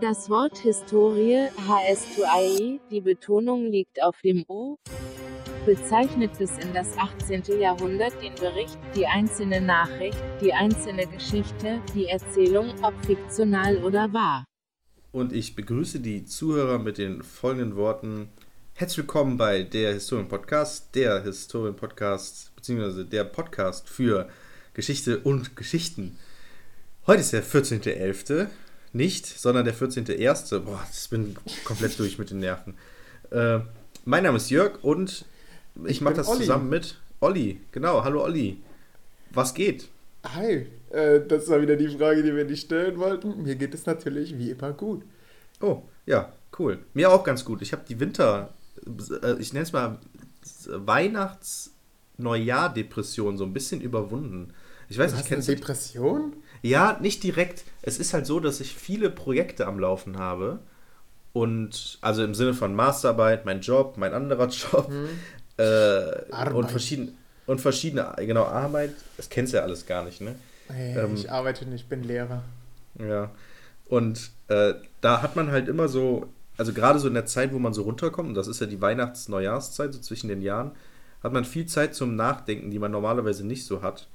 Das Wort Historie, HS2IE, die Betonung liegt auf dem U, bezeichnet bis in das 18. Jahrhundert den Bericht, die einzelne Nachricht, die einzelne Geschichte, die Erzählung, ob fiktional oder wahr. Und ich begrüße die Zuhörer mit den folgenden Worten. Herzlich willkommen bei der Historien-Podcast, der Historien-Podcast, beziehungsweise der Podcast für Geschichte und Geschichten. Heute ist der 14.11., nicht, sondern der 14.01. Boah, ich bin komplett durch mit den Nerven. Äh, mein Name ist Jörg und ich, ich mache das Olli. zusammen mit Olli. Genau, hallo Olli. Was geht? Hi, äh, das war wieder die Frage, die wir nicht stellen wollten. Mir geht es natürlich wie immer gut. Oh, ja, cool. Mir auch ganz gut. Ich habe die Winter, äh, ich nenne es mal Weihnachts-Neujahr-Depression so ein bisschen überwunden. Ich weiß du nicht, kennst du Depression? Ja, nicht direkt. Es ist halt so, dass ich viele Projekte am Laufen habe. Und also im Sinne von Masterarbeit, mein Job, mein anderer Job. Hm. Äh, und, verschieden, und verschiedene, genau, Arbeit. Das kennst du ja alles gar nicht, ne? Hey, ähm, ich arbeite nicht, ich bin Lehrer. Ja. Und äh, da hat man halt immer so, also gerade so in der Zeit, wo man so runterkommt, und das ist ja die Weihnachts-Neujahrszeit, so zwischen den Jahren, hat man viel Zeit zum Nachdenken, die man normalerweise nicht so hat.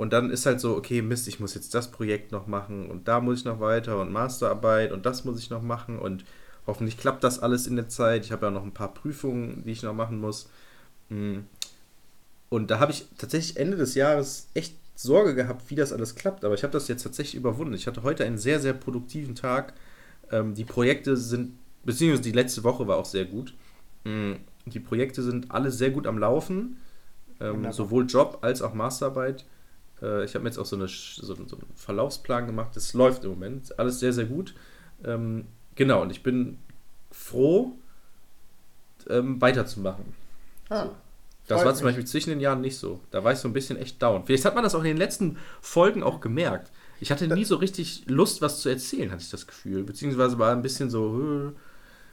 Und dann ist halt so, okay, Mist, ich muss jetzt das Projekt noch machen und da muss ich noch weiter und Masterarbeit und das muss ich noch machen und hoffentlich klappt das alles in der Zeit. Ich habe ja noch ein paar Prüfungen, die ich noch machen muss. Mm. Und da habe ich tatsächlich Ende des Jahres echt Sorge gehabt, wie das alles klappt. Aber ich habe das jetzt tatsächlich überwunden. Ich hatte heute einen sehr, sehr produktiven Tag. Ähm, die Projekte sind, beziehungsweise die letzte Woche war auch sehr gut. Mm. Die Projekte sind alle sehr gut am Laufen. Ähm, sowohl Job als auch Masterarbeit. Äh, ich habe mir jetzt auch so, eine, so, so, einen Verlaufsplan gemacht. Das läuft im Moment. Alles sehr, sehr gut. Ähm, genau, und ich bin froh, ähm, weiterzumachen. Ah, so. Das war zum Beispiel zwischen den Jahren nicht so. Da war ich so ein bisschen echt down. Vielleicht hat man das auch in den letzten Folgen auch gemerkt. Ich hatte nie so richtig Lust, was zu erzählen, hatte ich das Gefühl. Beziehungsweise war ein bisschen so,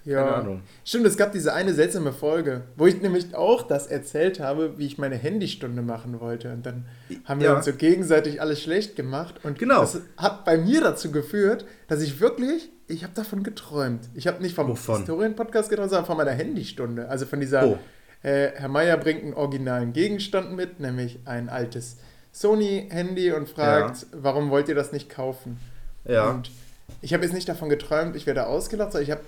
ja. Keine Ahnung. Stimmt, es gab diese eine seltsame Folge, wo ich nämlich auch das erzählt habe, wie ich meine Handystunde machen wollte. Und dann haben wir ja. uns so gegenseitig alles schlecht gemacht. Und genau. das hat bei mir dazu geführt, dass ich wirklich, ich habe davon geträumt. Ich habe nicht vom Historien-Podcast geträumt, sondern von meiner Handystunde. Also von dieser, oh. äh, Herr Meier bringt einen originalen Gegenstand mit, nämlich ein altes Sony-Handy und fragt, ja. warum wollt ihr das nicht kaufen? Ja. Und ich habe jetzt nicht davon geträumt, ich werde ausgelacht, sondern ich habe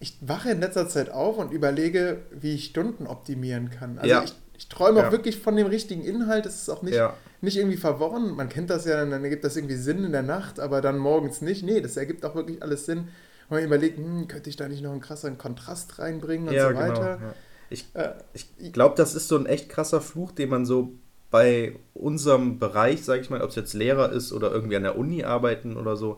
ich wache in letzter Zeit auf und überlege, wie ich Stunden optimieren kann. Also ja. ich, ich träume auch ja. wirklich von dem richtigen Inhalt. Es ist auch nicht, ja. nicht irgendwie verworren. Man kennt das ja, dann ergibt das irgendwie Sinn in der Nacht, aber dann morgens nicht. Nee, das ergibt auch wirklich alles Sinn. Und man überlegt, hm, könnte ich da nicht noch einen krasseren Kontrast reinbringen und so genau, weiter. Genau, ich, äh, ich glaube, das ist so ein echt krasser Fluch, den man so bei unserem Bereich, sage ich mal, ob es jetzt Lehrer ist oder irgendwie an der Uni arbeiten oder so,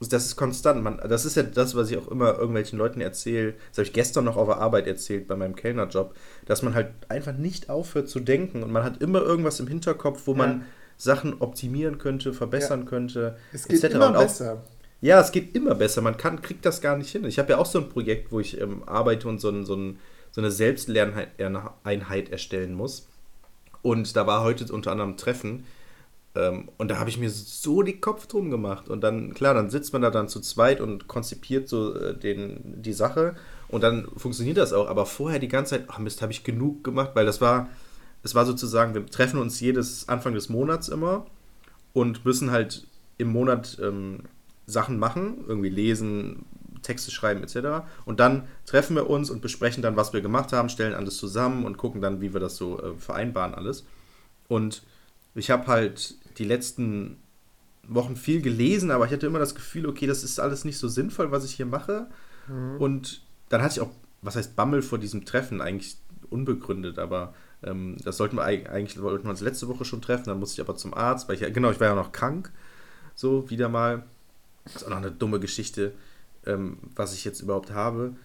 das ist konstant. Man, das ist ja das, was ich auch immer irgendwelchen Leuten erzähle. Das habe ich gestern noch auf der Arbeit erzählt bei meinem Kellnerjob, dass man halt einfach nicht aufhört zu denken und man hat immer irgendwas im Hinterkopf, wo ja. man Sachen optimieren könnte, verbessern ja. könnte. Es geht etc. immer auch, besser. Ja, es geht immer besser. Man kann, kriegt das gar nicht hin. Ich habe ja auch so ein Projekt, wo ich ähm, arbeite und so, ein, so, ein, so eine Selbstlerneinheit erstellen muss. Und da war heute unter anderem ein Treffen und da habe ich mir so die Kopf drum gemacht. Und dann, klar, dann sitzt man da dann zu zweit und konzipiert so äh, den, die Sache. Und dann funktioniert das auch. Aber vorher die ganze Zeit, ach Mist, habe ich genug gemacht, weil das war, es war sozusagen, wir treffen uns jedes Anfang des Monats immer und müssen halt im Monat ähm, Sachen machen, irgendwie lesen, Texte schreiben etc. Und dann treffen wir uns und besprechen dann, was wir gemacht haben, stellen alles zusammen und gucken dann, wie wir das so äh, vereinbaren alles. Und ich habe halt die letzten Wochen viel gelesen, aber ich hatte immer das Gefühl, okay, das ist alles nicht so sinnvoll, was ich hier mache. Mhm. Und dann hatte ich auch, was heißt Bammel vor diesem Treffen, eigentlich unbegründet, aber ähm, das sollten wir eigentlich, wollten wir uns letzte Woche schon treffen, dann musste ich aber zum Arzt, weil ich, genau, ich war ja noch krank, so wieder mal. Das ist auch noch eine dumme Geschichte, ähm, was ich jetzt überhaupt habe.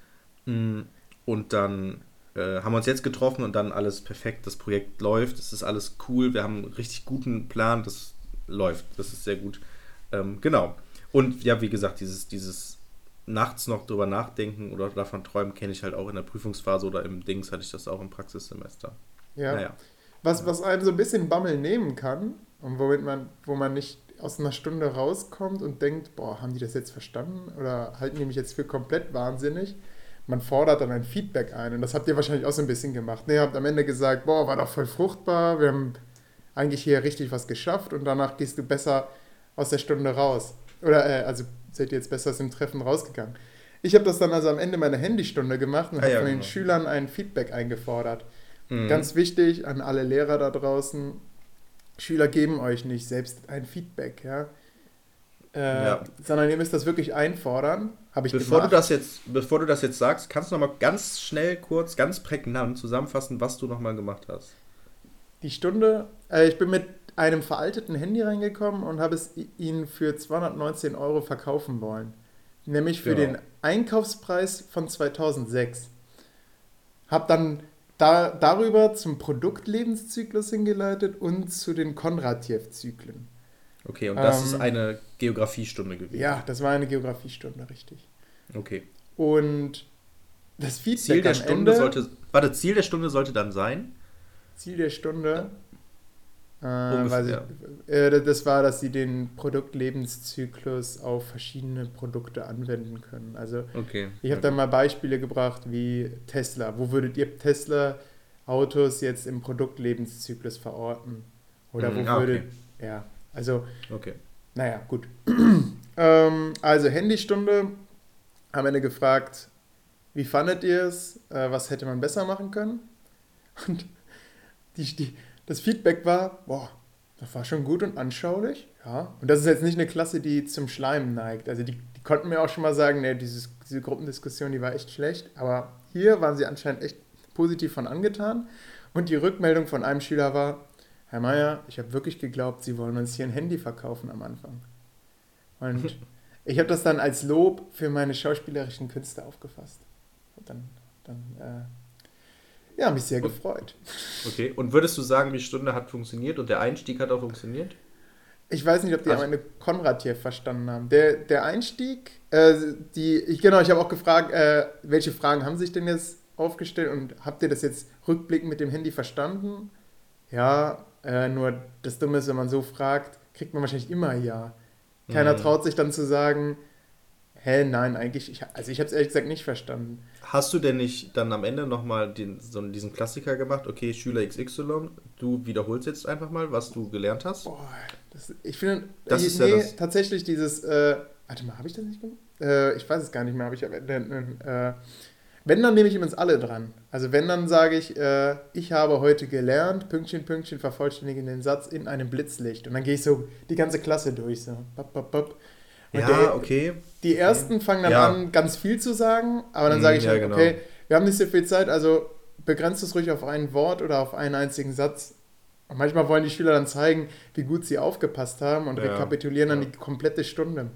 Mm, und dann äh, haben wir uns jetzt getroffen und dann alles perfekt. Das Projekt läuft, es ist alles cool. Wir haben einen richtig guten Plan, das läuft. Das ist sehr gut. Ähm, genau. Und ja, wie gesagt, dieses, dieses nachts noch drüber nachdenken oder davon träumen, kenne ich halt auch in der Prüfungsphase oder im Dings hatte ich das auch im Praxissemester. Ja. Naja. Was, was einem so ein bisschen Bammel nehmen kann und womit man, wo man nicht aus einer Stunde rauskommt und denkt, boah, haben die das jetzt verstanden oder halten die mich jetzt für komplett wahnsinnig? Man fordert dann ein Feedback ein und das habt ihr wahrscheinlich auch so ein bisschen gemacht. Ne, ihr habt am Ende gesagt, boah, war doch voll fruchtbar, wir haben eigentlich hier richtig was geschafft und danach gehst du besser aus der Stunde raus. Oder, äh, also seid ihr jetzt besser aus dem Treffen rausgegangen. Ich habe das dann also am Ende meiner Handystunde gemacht und ah, habe ja, von genau. den Schülern ein Feedback eingefordert. Mhm. Ganz wichtig an alle Lehrer da draußen, Schüler geben euch nicht selbst ein Feedback, ja. Äh, ja. Sondern ihr müsst das wirklich einfordern. Habe ich bevor gemacht. Du das jetzt, bevor du das jetzt sagst, kannst du noch mal ganz schnell, kurz, ganz prägnant zusammenfassen, was du noch mal gemacht hast. Die Stunde, äh, ich bin mit einem veralteten Handy reingekommen und habe es ihnen für 219 Euro verkaufen wollen. Nämlich für genau. den Einkaufspreis von 2006. Habe dann da, darüber zum Produktlebenszyklus hingeleitet und zu den Kondratjew-Zyklen. Okay, und das ähm, ist eine Geografiestunde gewesen. Ja, das war eine Geografiestunde, richtig. Okay. Und das Feedback Ziel der Stunde Ende, sollte, warte, Ziel der Stunde sollte dann sein? Ziel der Stunde äh, ich, äh, das war, dass sie den Produktlebenszyklus auf verschiedene Produkte anwenden können. Also okay. ich habe okay. da mal Beispiele gebracht wie Tesla. Wo würdet ihr Tesla Autos jetzt im Produktlebenszyklus verorten? Oder mhm, wo ah, würdet, okay. ja, also, okay. naja, gut. ähm, also Handystunde, am Ende gefragt, wie fandet ihr es? Äh, was hätte man besser machen können? Und die, die, das Feedback war, boah, das war schon gut und anschaulich. Ja. Und das ist jetzt nicht eine Klasse, die zum Schleimen neigt. Also die, die konnten mir auch schon mal sagen, nee, dieses, diese Gruppendiskussion, die war echt schlecht. Aber hier waren sie anscheinend echt positiv von angetan. Und die Rückmeldung von einem Schüler war, Herr Meier, ich habe wirklich geglaubt, Sie wollen uns hier ein Handy verkaufen am Anfang. Und ich habe das dann als Lob für meine schauspielerischen Künste aufgefasst. Und dann, dann äh, ja, mich sehr gefreut. Okay, und würdest du sagen, die Stunde hat funktioniert und der Einstieg hat auch funktioniert? Ich weiß nicht, ob die also, am Ende Konrad hier verstanden haben. Der, der Einstieg, äh, die, ich, genau, ich habe auch gefragt, äh, welche Fragen haben sich denn jetzt aufgestellt und habt ihr das jetzt rückblickend mit dem Handy verstanden? Ja, äh, nur das Dumme ist, wenn man so fragt, kriegt man wahrscheinlich immer Ja. Keiner mhm. traut sich dann zu sagen, hä, nein, eigentlich, ich, also ich habe es ehrlich gesagt nicht verstanden. Hast du denn nicht dann am Ende nochmal den, so diesen Klassiker gemacht? Okay, Schüler XY, du wiederholst jetzt einfach mal, was du gelernt hast? Boah, das, ich finde, das ist nee, ja das. tatsächlich dieses, äh, warte mal, habe ich das nicht gemacht? Äh, ich weiß es gar nicht mehr, habe ich, äh, wenn, dann nehme ich übrigens alle dran. Also wenn, dann sage ich, äh, ich habe heute gelernt, Pünktchen, Pünktchen, vervollständigen den Satz in einem Blitzlicht. Und dann gehe ich so die ganze Klasse durch, so, bop, bop, bop. Ja, der, okay. Die ersten fangen dann ja. an, ganz viel zu sagen, aber dann sage ich, ja, genau. okay, wir haben nicht so viel Zeit, also begrenzt es ruhig auf ein Wort oder auf einen einzigen Satz. Und manchmal wollen die Schüler dann zeigen, wie gut sie aufgepasst haben und ja, rekapitulieren dann die komplette Stunde.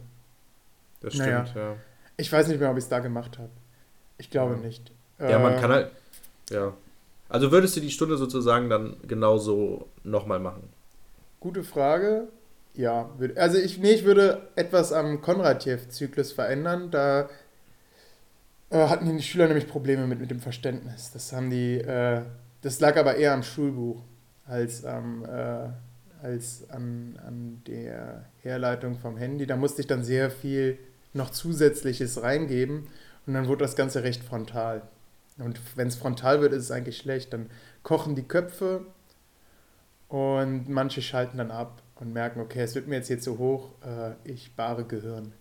Das stimmt, naja. ja. Ich weiß nicht mehr, ob ich es da gemacht habe. Ich glaube nicht. Ja, man kann ähm, halt. Ja. Also würdest du die Stunde sozusagen dann genauso nochmal machen? Gute Frage. Ja, also ich, nee, ich würde etwas am Konradjew-Zyklus verändern. Da äh, hatten die Schüler nämlich Probleme mit, mit dem Verständnis. Das haben die, äh, das lag aber eher am Schulbuch als, ähm, äh, als an, an der Herleitung vom Handy. Da musste ich dann sehr viel noch Zusätzliches reingeben und dann wurde das Ganze recht frontal. Und wenn es frontal wird, ist es eigentlich schlecht. Dann kochen die Köpfe und manche schalten dann ab und merken, okay, es wird mir jetzt hier zu hoch, äh, ich bare Gehirn.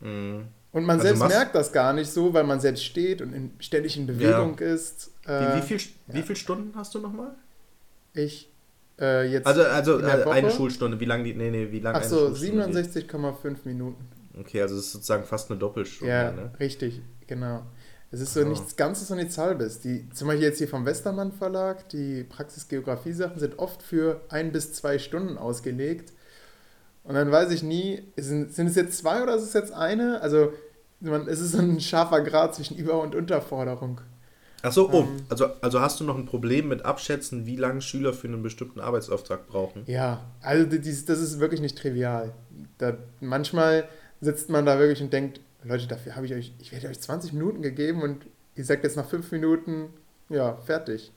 Mhm. Und man also selbst merkt das gar nicht so, weil man selbst steht und in, ständig in Bewegung ja. ist. Äh, wie, wie, viel, ja. wie viele Stunden hast du nochmal? Ich äh, jetzt. Also, also äh, eine Schulstunde, wie lange die. Nee, nee, wie lange Ach so, 67,5 Minuten. Okay, also das ist sozusagen fast eine Doppelstunde. Ja, ne? richtig, genau. Es ist so oh. nichts Ganzes und nichts Halbes. Die, zum Beispiel jetzt hier vom Westermann Verlag, die Praxis-Geografie-Sachen sind oft für ein bis zwei Stunden ausgelegt. Und dann weiß ich nie, sind, sind es jetzt zwei oder ist es jetzt eine? Also man, es ist so ein scharfer Grad zwischen Über- und Unterforderung. Achso, oh, ähm, also, also hast du noch ein Problem mit Abschätzen, wie lange Schüler für einen bestimmten Arbeitsauftrag brauchen? Ja, also das, das ist wirklich nicht trivial. Da, manchmal sitzt man da wirklich und denkt, Leute, dafür habe ich euch, ich werde euch 20 Minuten gegeben und ihr sagt jetzt nach 5 Minuten, ja, fertig.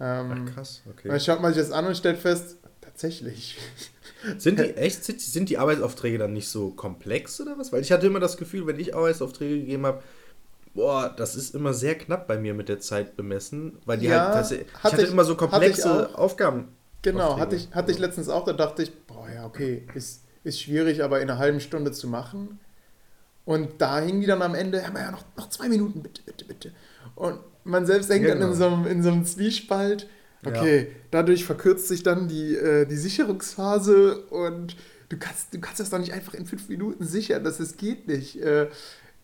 Ähm, Ach, krass, okay. Dann schaut man sich das an und stellt fest, tatsächlich. Sind die echt, sind, die Arbeitsaufträge dann nicht so komplex oder was? Weil ich hatte immer das Gefühl, wenn ich Arbeitsaufträge gegeben habe, boah, das ist immer sehr knapp bei mir mit der Zeit bemessen, weil die ja, halt, ich hatte, hatte ich, immer so komplexe Aufgaben. Genau, hatte ich, hatte ich letztens auch, da dachte ich, boah, ja, okay, ist, ist schwierig, aber in einer halben Stunde zu machen. Und da hingen die dann am Ende, haben wir ja noch, noch zwei Minuten, bitte, bitte, bitte. Und man selbst hängt ja, dann genau. in, so einem, in so einem Zwiespalt. Okay, ja. dadurch verkürzt sich dann die, äh, die Sicherungsphase und du kannst, du kannst das doch nicht einfach in fünf Minuten sichern, das, das geht nicht. Äh,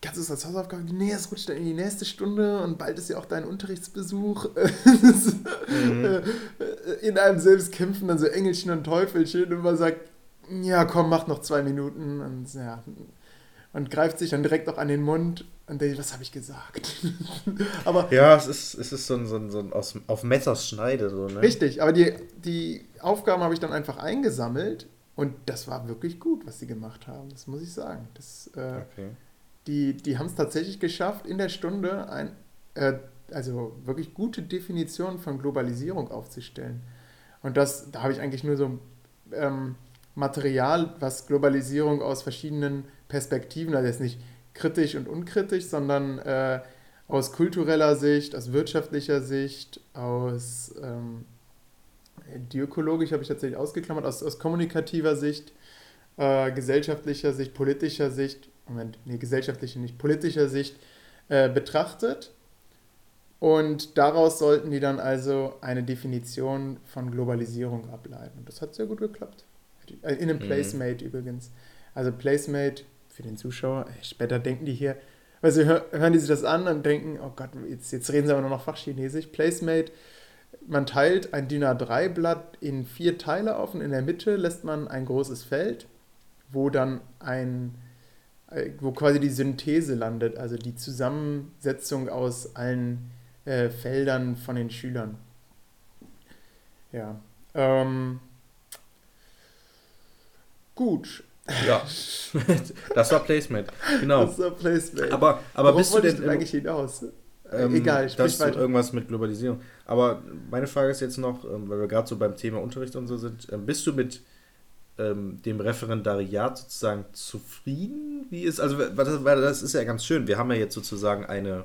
kannst du es als Hausaufgabe, nee, es rutscht dann in die nächste Stunde und bald ist ja auch dein Unterrichtsbesuch. mhm. Äh, in einem selbst kämpfen dann so Engelchen und Teufelchen und man sagt, ja komm, mach noch zwei Minuten und ja, und greift sich dann direkt auch an den Mund und denkt, was habe ich gesagt? aber ja, es ist, es ist so ein, so ein, so ein aus, auf Messers Schneide. So, ne? Richtig, aber die, die Aufgaben habe ich dann einfach eingesammelt und das war wirklich gut, was sie gemacht haben, das muss ich sagen. Das, äh, okay. Die, die haben es tatsächlich geschafft, in der Stunde ein, äh, also wirklich gute Definitionen von Globalisierung aufzustellen. Und das, da habe ich eigentlich nur so ähm, Material, was Globalisierung aus verschiedenen Perspektiven, also jetzt nicht kritisch und unkritisch, sondern äh, aus kultureller Sicht, aus wirtschaftlicher Sicht, aus ähm, ökologisch habe ich tatsächlich ausgeklammert, aus, aus kommunikativer Sicht, äh, gesellschaftlicher Sicht, politischer Sicht, Moment, nee, gesellschaftlicher nicht, politischer Sicht äh, betrachtet. Und daraus sollten die dann also eine Definition von Globalisierung ableiten. Und das hat sehr gut geklappt. Äh, in einem mhm. Placemate übrigens. Also Placemate für den Zuschauer, später denken die hier, also hören die sich das an und denken, oh Gott, jetzt, jetzt reden sie aber nur noch Fachchinesisch. Placemate, man teilt ein DIN A3-Blatt in vier Teile auf und in der Mitte lässt man ein großes Feld, wo dann ein, äh, wo quasi die Synthese landet, also die Zusammensetzung aus allen äh, Feldern von den Schülern. Ja. Ähm, gut, ja, das war Placement, genau. Das war Placement. Aber, aber bist du denn, eigentlich hinaus? Ähm, Egal, ich das weiter. irgendwas mit Globalisierung. Aber meine Frage ist jetzt noch, ähm, weil wir gerade so beim Thema Unterricht und so sind, ähm, bist du mit ähm, dem Referendariat sozusagen zufrieden? Wie ist, also, weil das ist ja ganz schön. Wir haben ja jetzt sozusagen eine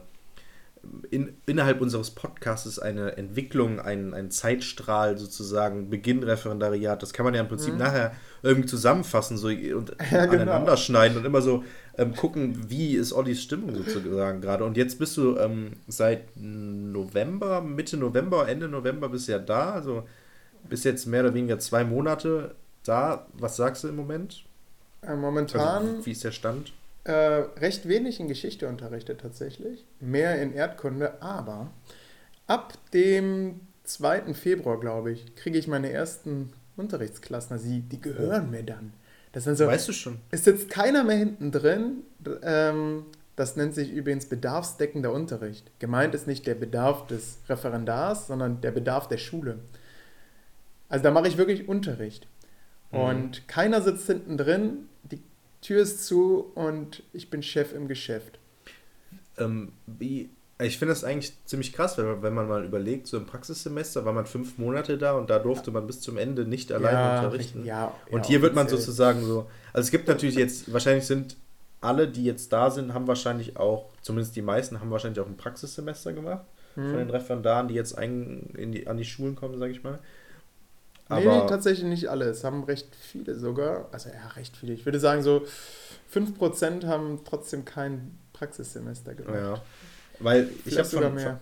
in, innerhalb unseres Podcasts eine Entwicklung, ein, ein Zeitstrahl sozusagen, Beginn Referendariat, das kann man ja im Prinzip mhm. nachher irgendwie zusammenfassen so, und ja, genau. aneinander schneiden und immer so ähm, gucken, wie ist Ollis Stimmung sozusagen gerade. Und jetzt bist du ähm, seit November, Mitte November, Ende November bist ja da, also bist jetzt mehr oder weniger zwei Monate da. Was sagst du im Moment? Äh, momentan. Also, wie ist der Stand? Äh, recht wenig in Geschichte unterrichtet tatsächlich, mehr in Erdkunde, aber ab dem 2. Februar, glaube ich, kriege ich meine ersten Unterrichtsklassen. Also die, die gehören mir dann. Das sind so, weißt du schon. Es sitzt keiner mehr hinten drin. Ähm, das nennt sich übrigens bedarfsdeckender Unterricht. Gemeint ist nicht der Bedarf des Referendars, sondern der Bedarf der Schule. Also da mache ich wirklich Unterricht. Mhm. Und keiner sitzt hinten drin. Tür ist zu und ich bin Chef im Geschäft. Ähm, wie, ich finde das eigentlich ziemlich krass, wenn man, wenn man mal überlegt, so im Praxissemester war man fünf Monate da und da durfte man bis zum Ende nicht alleine ja, unterrichten. Ja, und ja, hier wird man sozusagen so, also es gibt natürlich jetzt, wahrscheinlich sind alle, die jetzt da sind, haben wahrscheinlich auch, zumindest die meisten, haben wahrscheinlich auch ein Praxissemester gemacht hm. von den Referendaren, die jetzt ein, in die, an die Schulen kommen, sage ich mal. Aber nee, tatsächlich nicht alle. Es haben recht viele sogar. Also ja, recht viele. Ich würde sagen, so 5% haben trotzdem kein Praxissemester gemacht. Ja. Weil ich habe von, von,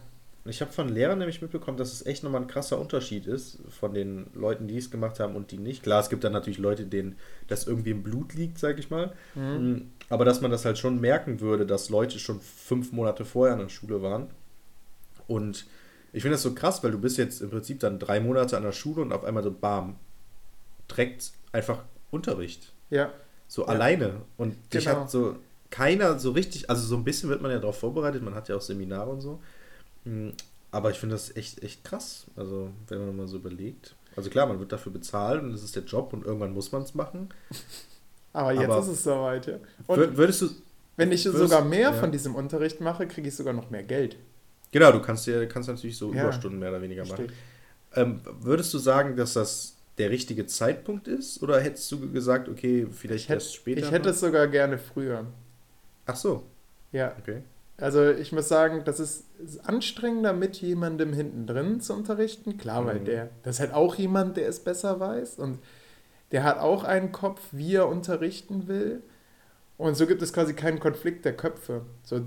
ich hab von Lehrern nämlich mitbekommen, dass es echt nochmal ein krasser Unterschied ist von den Leuten, die es gemacht haben und die nicht. Klar, es gibt dann natürlich Leute, denen das irgendwie im Blut liegt, sag ich mal. Mhm. Mm, aber dass man das halt schon merken würde, dass Leute schon fünf Monate vorher an der Schule waren und ich finde das so krass, weil du bist jetzt im Prinzip dann drei Monate an der Schule und auf einmal so bam, trägt einfach Unterricht. Ja. So ja. alleine. Und dich genau. hat so keiner so richtig, also so ein bisschen wird man ja darauf vorbereitet, man hat ja auch Seminare und so. Hm, aber ich finde das echt, echt krass. Also, wenn man mal so überlegt. Also klar, man wird dafür bezahlt und das ist der Job und irgendwann muss man es machen. Aber jetzt aber ist es soweit, ja. Und würdest du. Wenn ich sogar mehr ja. von diesem Unterricht mache, kriege ich sogar noch mehr Geld. Genau, du kannst dir kannst natürlich so ja, Überstunden mehr oder weniger machen. Ähm, würdest du sagen, dass das der richtige Zeitpunkt ist? Oder hättest du gesagt, okay, vielleicht hätt, erst später? Ich hätte es sogar gerne früher. Ach so. Ja. Okay. Also ich muss sagen, das ist anstrengender, mit jemandem hinten drin zu unterrichten. Klar, mhm. weil der, das ist halt auch jemand, der es besser weiß und der hat auch einen Kopf, wie er unterrichten will. Und so gibt es quasi keinen Konflikt der Köpfe. So,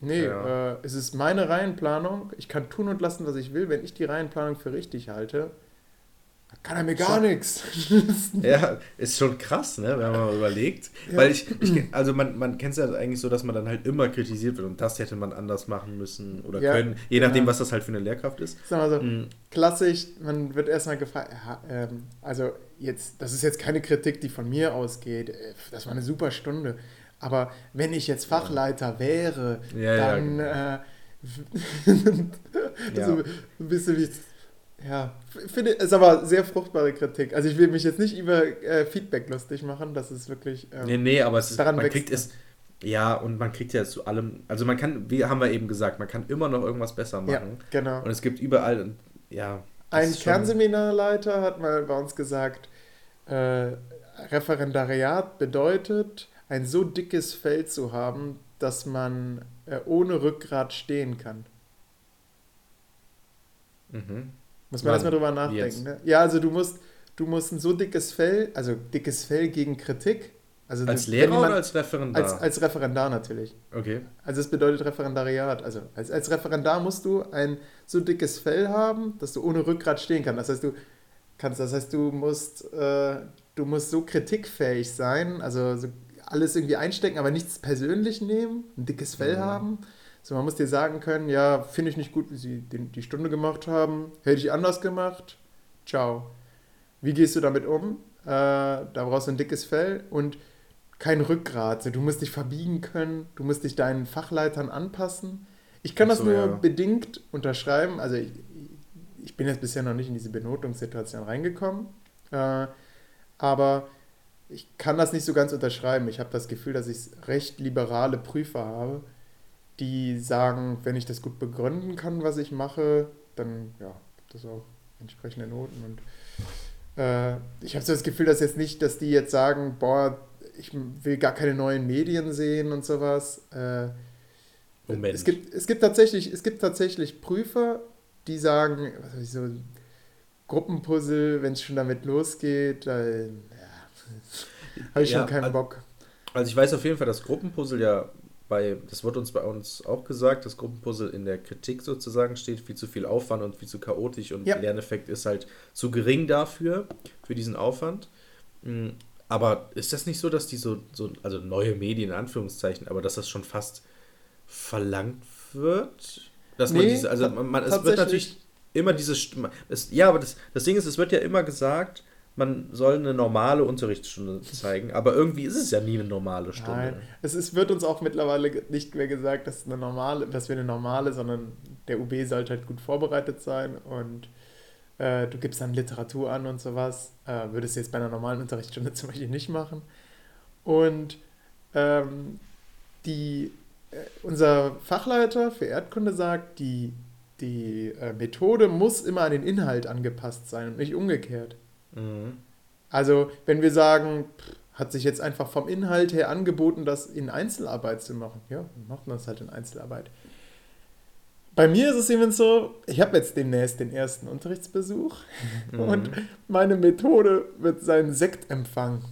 nee, ja. äh, es ist meine Reihenplanung. Ich kann tun und lassen, was ich will. Wenn ich die Reihenplanung für richtig halte, kann er mir gar nichts. ja, ist schon krass, ne, wenn man mal überlegt. Ja. Weil ich, ich, also man, man kennt es ja eigentlich so, dass man dann halt immer kritisiert wird und das hätte man anders machen müssen oder ja, können, je nachdem, ja. was das halt für eine Lehrkraft ist. Sag mal so, mhm. klassisch, man wird erstmal gefragt, ähm, also jetzt, das ist jetzt keine Kritik, die von mir ausgeht, äh, das war eine super Stunde, aber wenn ich jetzt Fachleiter wäre, dann genau. äh, so ein bisschen wie ja, finde ist aber sehr fruchtbare Kritik. Also ich will mich jetzt nicht über äh, Feedback lustig machen, das ist wirklich. Ähm, nee, nee, aber es ist, man kriegt es. Ja, und man kriegt ja zu allem, also man kann, wie haben wir eben gesagt, man kann immer noch irgendwas besser machen. Ja, genau. Und es gibt überall, ja. Ein Kernseminarleiter hat mal bei uns gesagt, äh, Referendariat bedeutet, ein so dickes Feld zu haben, dass man äh, ohne Rückgrat stehen kann. Mhm. Muss man erstmal drüber nachdenken. Ne? Ja, also du musst, du musst ein so dickes Fell, also dickes Fell gegen Kritik. Also als Lehrer jemand, oder als Referendar? Als, als Referendar natürlich. Okay. Also es bedeutet Referendariat. Also als, als Referendar musst du ein so dickes Fell haben, dass du ohne Rückgrat stehen kannst. Das heißt, du kannst, das heißt, du musst, äh, du musst so kritikfähig sein, also so alles irgendwie einstecken, aber nichts persönlich nehmen, ein dickes Fell mhm. haben so, man muss dir sagen können, ja, finde ich nicht gut, wie sie den, die Stunde gemacht haben. Hätte ich anders gemacht. Ciao. Wie gehst du damit um? Äh, da brauchst du ein dickes Fell und kein Rückgrat. Du musst dich verbiegen können, du musst dich deinen Fachleitern anpassen. Ich kann so, das nur ja. bedingt unterschreiben. Also ich, ich, bin jetzt bisher noch nicht in diese Benotungssituation reingekommen. Äh, aber ich kann das nicht so ganz unterschreiben. Ich habe das Gefühl, dass ich recht liberale Prüfer habe die sagen, wenn ich das gut begründen kann, was ich mache, dann ja, gibt es auch entsprechende Noten. Und äh, ich habe so das Gefühl, dass jetzt nicht, dass die jetzt sagen, boah, ich will gar keine neuen Medien sehen und sowas. Äh, Moment. Es gibt, es gibt tatsächlich, es gibt tatsächlich Prüfer, die sagen, was weiß ich, so Gruppenpuzzle, wenn es schon damit losgeht, dann habe ich ja, schon keinen Bock. Also ich weiß auf jeden Fall, dass Gruppenpuzzle ja bei, das wird uns bei uns auch gesagt, das Gruppenpuzzle in der Kritik sozusagen steht, viel zu viel Aufwand und viel zu chaotisch und ja. der Lerneffekt ist halt zu gering dafür, für diesen Aufwand. Mm, aber ist das nicht so, dass die so, so also neue Medien in Anführungszeichen, aber dass das schon fast verlangt wird? Dass nee, man diese, also man, man es wird natürlich immer dieses, es, ja, aber das, das Ding ist, es wird ja immer gesagt, man soll eine normale Unterrichtsstunde zeigen, aber irgendwie ist es ja nie eine normale Stunde. Nein, es ist, wird uns auch mittlerweile nicht mehr gesagt, dass, eine normale, dass wir eine normale, sondern der UB sollte halt gut vorbereitet sein und äh, du gibst dann Literatur an und sowas. Äh, würdest du jetzt bei einer normalen Unterrichtsstunde zum Beispiel nicht machen. Und ähm, die, äh, unser Fachleiter für Erdkunde sagt, die, die äh, Methode muss immer an den Inhalt angepasst sein und nicht umgekehrt. Mhm. Also, wenn wir sagen, hat sich jetzt einfach vom Inhalt her angeboten, das in Einzelarbeit zu machen, ja, dann macht man das halt in Einzelarbeit. Bei mir ist es eben so, ich habe jetzt demnächst den ersten Unterrichtsbesuch mhm. und meine Methode wird sein Sektempfang.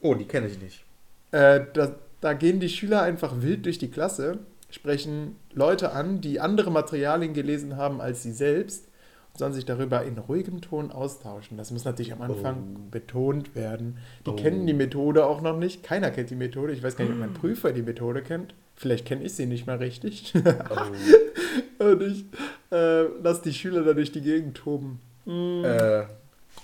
Oh, die kenne ich nicht. Äh, da, da gehen die Schüler einfach wild durch die Klasse, sprechen Leute an, die andere Materialien gelesen haben als sie selbst sollen sich darüber in ruhigem Ton austauschen. Das muss natürlich am Anfang oh. betont werden. Die oh. kennen die Methode auch noch nicht. Keiner kennt die Methode. Ich weiß gar nicht, ob mein Prüfer die Methode kennt. Vielleicht kenne ich sie nicht mal richtig. Oh. Und ich äh, lasse die Schüler da durch die Gegend toben. Mm. Äh,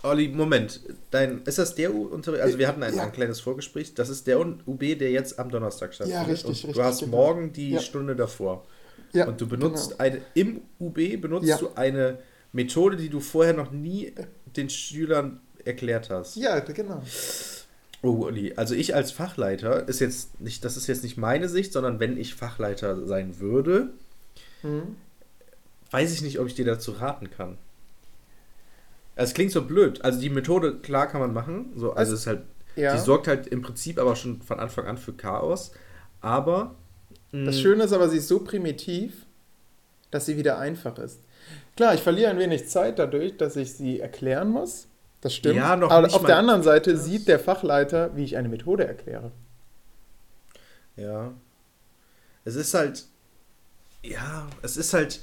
Olli, Moment. Dein, ist das der Unterricht? Also, wir hatten ein, ja. ein, kleines Vorgespräch. Das ist der UB, der jetzt am Donnerstag stattfindet. Ja, richtig, richtig. Du hast genau. morgen die ja. Stunde davor. Ja, und du benutzt genau. eine, im UB benutzt du eine Methode, die du vorher noch nie den Schülern erklärt hast. Ja, genau. Oh, Uli, also ich als Fachleiter ist jetzt nicht, das ist jetzt nicht meine Sicht, sondern wenn ich Fachleiter sein würde, mhm. weiß ich nicht, ob ich dir dazu raten kann. Es klingt so blöd. Also die Methode, klar kann man machen. So, also es ist halt, ja. die sorgt halt im Prinzip aber schon von Anfang an für Chaos. Aber. Mh, das Schöne ist aber, sie ist so primitiv, dass sie wieder einfach ist. Klar, ich verliere ein wenig Zeit dadurch, dass ich sie erklären muss. Das stimmt. Ja, noch aber auf der anderen Seite sieht der Fachleiter, wie ich eine Methode erkläre. Ja. Es ist halt. Ja, es ist halt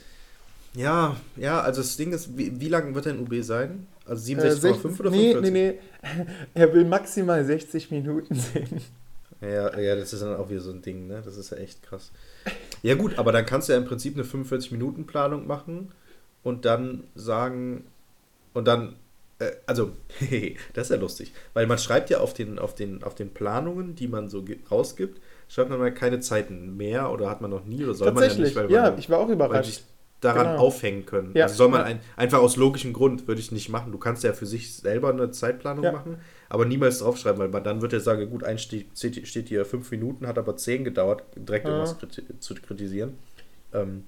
ja, ja, also das Ding ist, wie, wie lang wird dein UB sein? Also 67,5 äh, oder 45? Nee, nee, nee. Er will maximal 60 Minuten sehen. Ja, ja, das ist dann auch wieder so ein Ding, ne? Das ist ja echt krass. Ja, gut, aber dann kannst du ja im Prinzip eine 45-Minuten-Planung machen und dann sagen, und dann, äh, also, das ist ja lustig, weil man schreibt ja auf den, auf den, auf den Planungen, die man so rausgibt, schreibt man mal keine Zeiten mehr oder hat man noch nie oder soll man ja nicht, weil man, ja, ich war auch überrascht daran genau. aufhängen können. Ja. Also soll man ein, einfach aus logischem Grund, würde ich nicht machen. Du kannst ja für sich selber eine Zeitplanung ja. machen, aber niemals draufschreiben, weil man dann wird er sagen, gut, ein steht, steht hier fünf Minuten, hat aber zehn gedauert, direkt ja. irgendwas zu kritisieren. Ähm,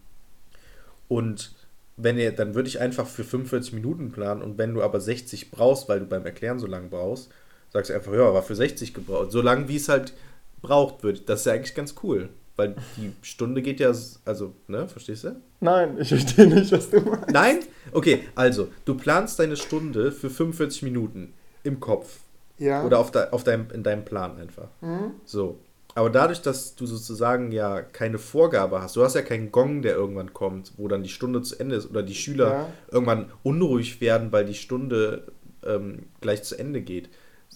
und wenn ihr, dann würde ich einfach für 45 Minuten planen und wenn du aber 60 brauchst, weil du beim Erklären so lange brauchst, sagst du einfach, ja, war für 60 gebraucht. So lange, wie es halt braucht wird. Das ist ja eigentlich ganz cool. Weil die Stunde geht ja, also, ne, verstehst du? Nein, ich verstehe nicht, was du meinst. Nein? Okay, also, du planst deine Stunde für 45 Minuten im Kopf. Ja. Oder auf, de, auf deinem, in deinem Plan einfach. Mhm. So. Aber dadurch, dass du sozusagen ja keine Vorgabe hast, du hast ja keinen Gong, der irgendwann kommt, wo dann die Stunde zu Ende ist oder die Schüler ja. irgendwann unruhig werden, weil die Stunde ähm, gleich zu Ende geht.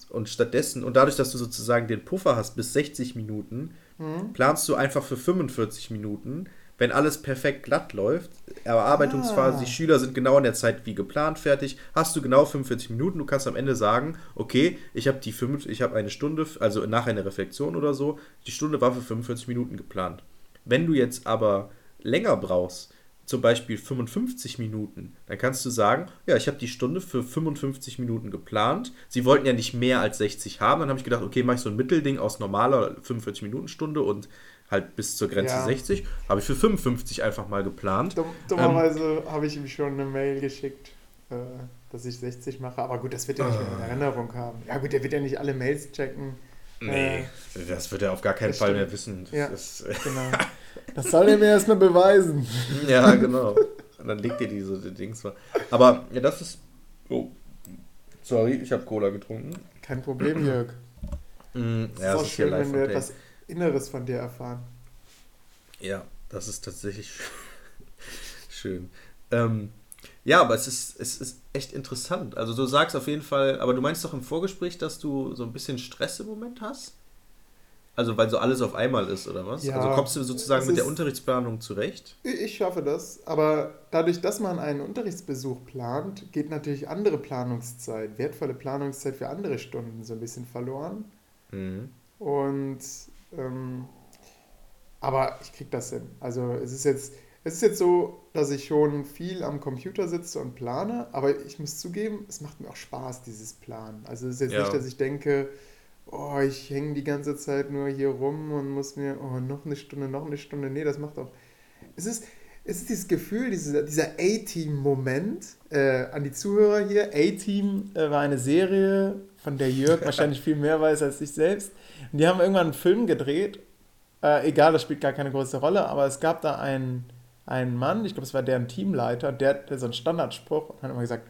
Und stattdessen, und dadurch, dass du sozusagen den Puffer hast bis 60 Minuten, mhm. planst du einfach für 45 Minuten, wenn alles perfekt glatt läuft, Erarbeitungsphase, ah. die Schüler sind genau in der Zeit wie geplant fertig, hast du genau 45 Minuten, du kannst am Ende sagen, okay, ich habe die fünf, ich habe eine Stunde, also nach einer Reflexion oder so, die Stunde war für 45 Minuten geplant. Wenn du jetzt aber länger brauchst, zum Beispiel 55 Minuten, dann kannst du sagen, ja, ich habe die Stunde für 55 Minuten geplant. Sie wollten ja nicht mehr als 60 haben. Dann habe ich gedacht, okay, mache ich so ein Mittelding aus normaler 45 Minuten Stunde und halt bis zur Grenze ja. 60. Habe ich für 55 einfach mal geplant. Dumm, dummerweise ähm, habe ich ihm schon eine Mail geschickt, äh, dass ich 60 mache. Aber gut, das wird er nicht mehr in ah. Erinnerung haben. Ja gut, er wird ja nicht alle Mails checken. Nee, äh, das wird er auf gar keinen Fall stimmt. mehr wissen. Das ja, ist, genau. Das soll er mir erstmal beweisen. Ja, genau. Und dann legt ihr diese die Dings mal. Aber ja, das ist. Oh. Sorry, ich habe Cola getrunken. Kein Problem, Jörg. Mm, ja, ist auch schön, wenn wir etwas Inneres von dir erfahren. Ja, das ist tatsächlich schön. Ähm, ja, aber es ist, es ist echt interessant. Also du sagst auf jeden Fall, aber du meinst doch im Vorgespräch, dass du so ein bisschen Stress im Moment hast? Also weil so alles auf einmal ist, oder was? Ja, also kommst du sozusagen mit der Unterrichtsplanung zurecht? Ich schaffe das, aber dadurch, dass man einen Unterrichtsbesuch plant, geht natürlich andere Planungszeit, wertvolle Planungszeit für andere Stunden so ein bisschen verloren. Mhm. Und ähm, aber ich kriege das hin. Also es ist jetzt, es ist jetzt so, dass ich schon viel am Computer sitze und plane, aber ich muss zugeben, es macht mir auch Spaß, dieses Planen. Also es ist jetzt ja. nicht, dass ich denke, oh, ich hänge die ganze Zeit nur hier rum und muss mir, oh, noch eine Stunde, noch eine Stunde. Nee, das macht auch. Es ist, es ist dieses Gefühl, dieser, dieser A-Team-Moment äh, an die Zuhörer hier. A-Team äh, war eine Serie, von der Jörg wahrscheinlich viel mehr weiß als ich selbst. Und die haben irgendwann einen Film gedreht. Äh, egal, das spielt gar keine große Rolle, aber es gab da einen, einen Mann, ich glaube, es war deren Teamleiter, der hatte so einen Standardspruch und hat immer gesagt: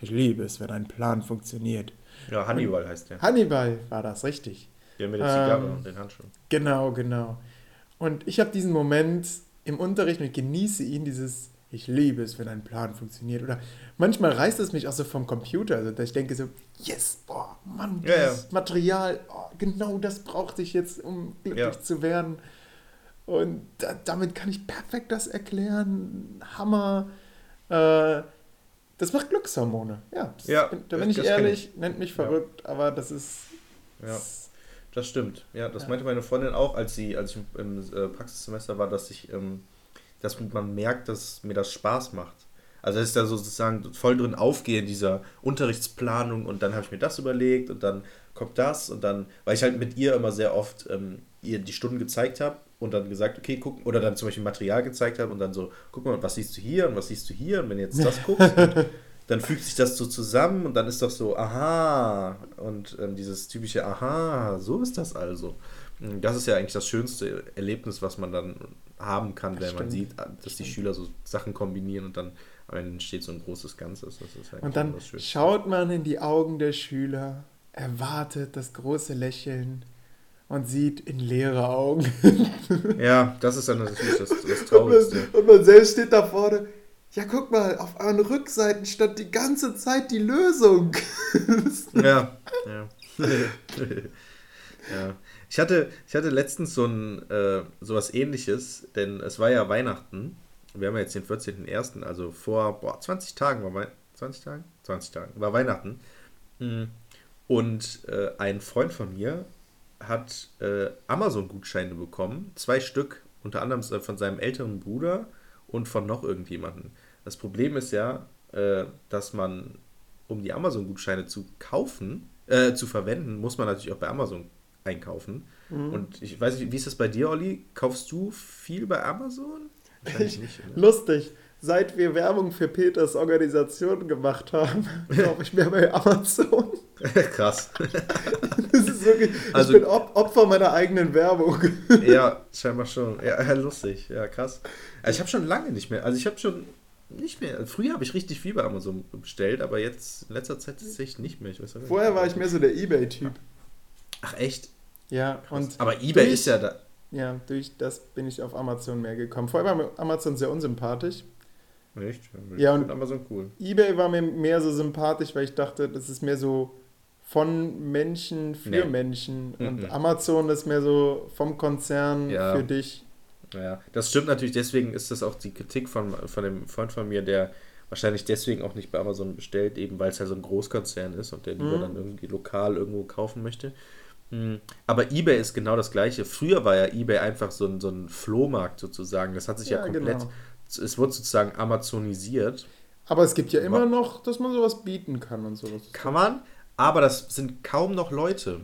Ich liebe es, wenn ein Plan funktioniert. Ja, Hannibal und heißt der. Hannibal war das, richtig. Der mit der Zigarre ähm, und den Handschuhen. Genau, genau. Und ich habe diesen Moment im Unterricht und ich genieße ihn, dieses, ich liebe es, wenn ein Plan funktioniert. Oder manchmal reißt es mich auch so vom Computer, also dass ich denke so, yes, boah, Mann, ja, das ja. Material, oh, genau das brauchte ich jetzt, um glücklich ja. zu werden. Und da, damit kann ich perfekt das erklären. Hammer. Äh, das macht Glückshormone. Ja, das, ja da bin ich ehrlich, nennt mich verrückt, ja. aber das ist. Ja, das stimmt. Ja, das ja. meinte meine Freundin auch, als sie, als ich im äh, Praxissemester war, dass ich, ähm, dass man merkt, dass mir das Spaß macht. Also dass ich da sozusagen voll drin aufgehe in dieser Unterrichtsplanung und dann habe ich mir das überlegt und dann kommt das und dann, weil ich halt mit ihr immer sehr oft ähm, ihr die Stunden gezeigt habe und dann gesagt, okay, guck, oder dann zum Beispiel Material gezeigt habe und dann so, guck mal, was siehst du hier und was siehst du hier und wenn jetzt das guckst, dann fügt sich das so zusammen und dann ist doch so, aha, und ähm, dieses typische, aha, so ist das also. Das ist ja eigentlich das schönste Erlebnis, was man dann haben kann, das wenn stimmt. man sieht, dass die Schüler so Sachen kombinieren und dann entsteht so ein großes Ganzes. Halt und dann schaut man in die Augen der Schüler, erwartet das große Lächeln und sieht in leere Augen. ja, das ist dann natürlich das, das Traurigste. Und man, und man selbst steht da vorne. Ja, guck mal, auf euren Rückseiten stand die ganze Zeit die Lösung. ja, ja. ja. Ich hatte, ich hatte letztens so ein äh, sowas ähnliches, denn es war ja Weihnachten. Wir haben ja jetzt den 14.01., also vor boah, 20 Tagen war Weihnachten. 20 Tagen? 20 Tagen war Weihnachten. Und äh, ein Freund von mir hat äh, Amazon-Gutscheine bekommen, zwei Stück, unter anderem von seinem älteren Bruder und von noch irgendjemandem. Das Problem ist ja, äh, dass man, um die Amazon-Gutscheine zu kaufen, äh, zu verwenden, muss man natürlich auch bei Amazon einkaufen. Mhm. Und ich weiß nicht, wie ist das bei dir, Olli? Kaufst du viel bei Amazon? Ich, nicht, lustig. Seit wir Werbung für Peters Organisation gemacht haben, kaufe ich mehr bei Amazon. Krass. Wirklich, also, ich bin Opfer meiner eigenen Werbung. Ja, scheinbar schon. Ja, lustig. Ja, krass. Also ich habe schon lange nicht mehr. Also ich habe schon nicht mehr. Früher habe ich richtig viel bei Amazon bestellt, aber jetzt in letzter Zeit tatsächlich nicht mehr. Vorher war ich mehr so der Ebay-Typ. Ach echt? Ja, und. Aber eBay durch, ist ja da. Ja, durch das bin ich auf Amazon mehr gekommen. Vorher war mir Amazon sehr unsympathisch. Echt? Ich ja, und Amazon cool. eBay war mir mehr so sympathisch, weil ich dachte, das ist mehr so von Menschen für nee. Menschen. Und mhm. Amazon ist mehr so vom Konzern ja. für dich. Ja, das stimmt natürlich. Deswegen ist das auch die Kritik von, von dem Freund von mir, der wahrscheinlich deswegen auch nicht bei Amazon bestellt, eben weil es halt so ein Großkonzern ist und der lieber mhm. dann irgendwie lokal irgendwo kaufen möchte. Hm. Aber eBay ist genau das gleiche. Früher war ja eBay einfach so ein, so ein Flohmarkt sozusagen. Das hat sich ja, ja komplett, genau. es wurde sozusagen amazonisiert. Aber es gibt ja immer noch, dass man sowas bieten kann und sowas. Kann man, aber das sind kaum noch Leute.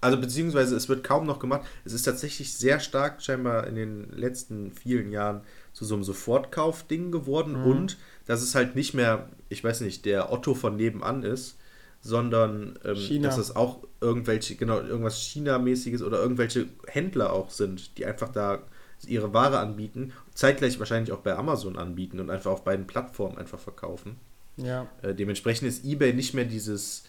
Also beziehungsweise es wird kaum noch gemacht. Es ist tatsächlich sehr stark scheinbar in den letzten vielen Jahren zu so einem Sofortkauf-Ding geworden mhm. und dass es halt nicht mehr, ich weiß nicht, der Otto von nebenan ist, sondern ähm, dass es auch irgendwelche, genau, irgendwas China-mäßiges oder irgendwelche Händler auch sind, die einfach da ihre Ware anbieten, zeitgleich wahrscheinlich auch bei Amazon anbieten und einfach auf beiden Plattformen einfach verkaufen. Ja. Äh, dementsprechend ist eBay nicht mehr dieses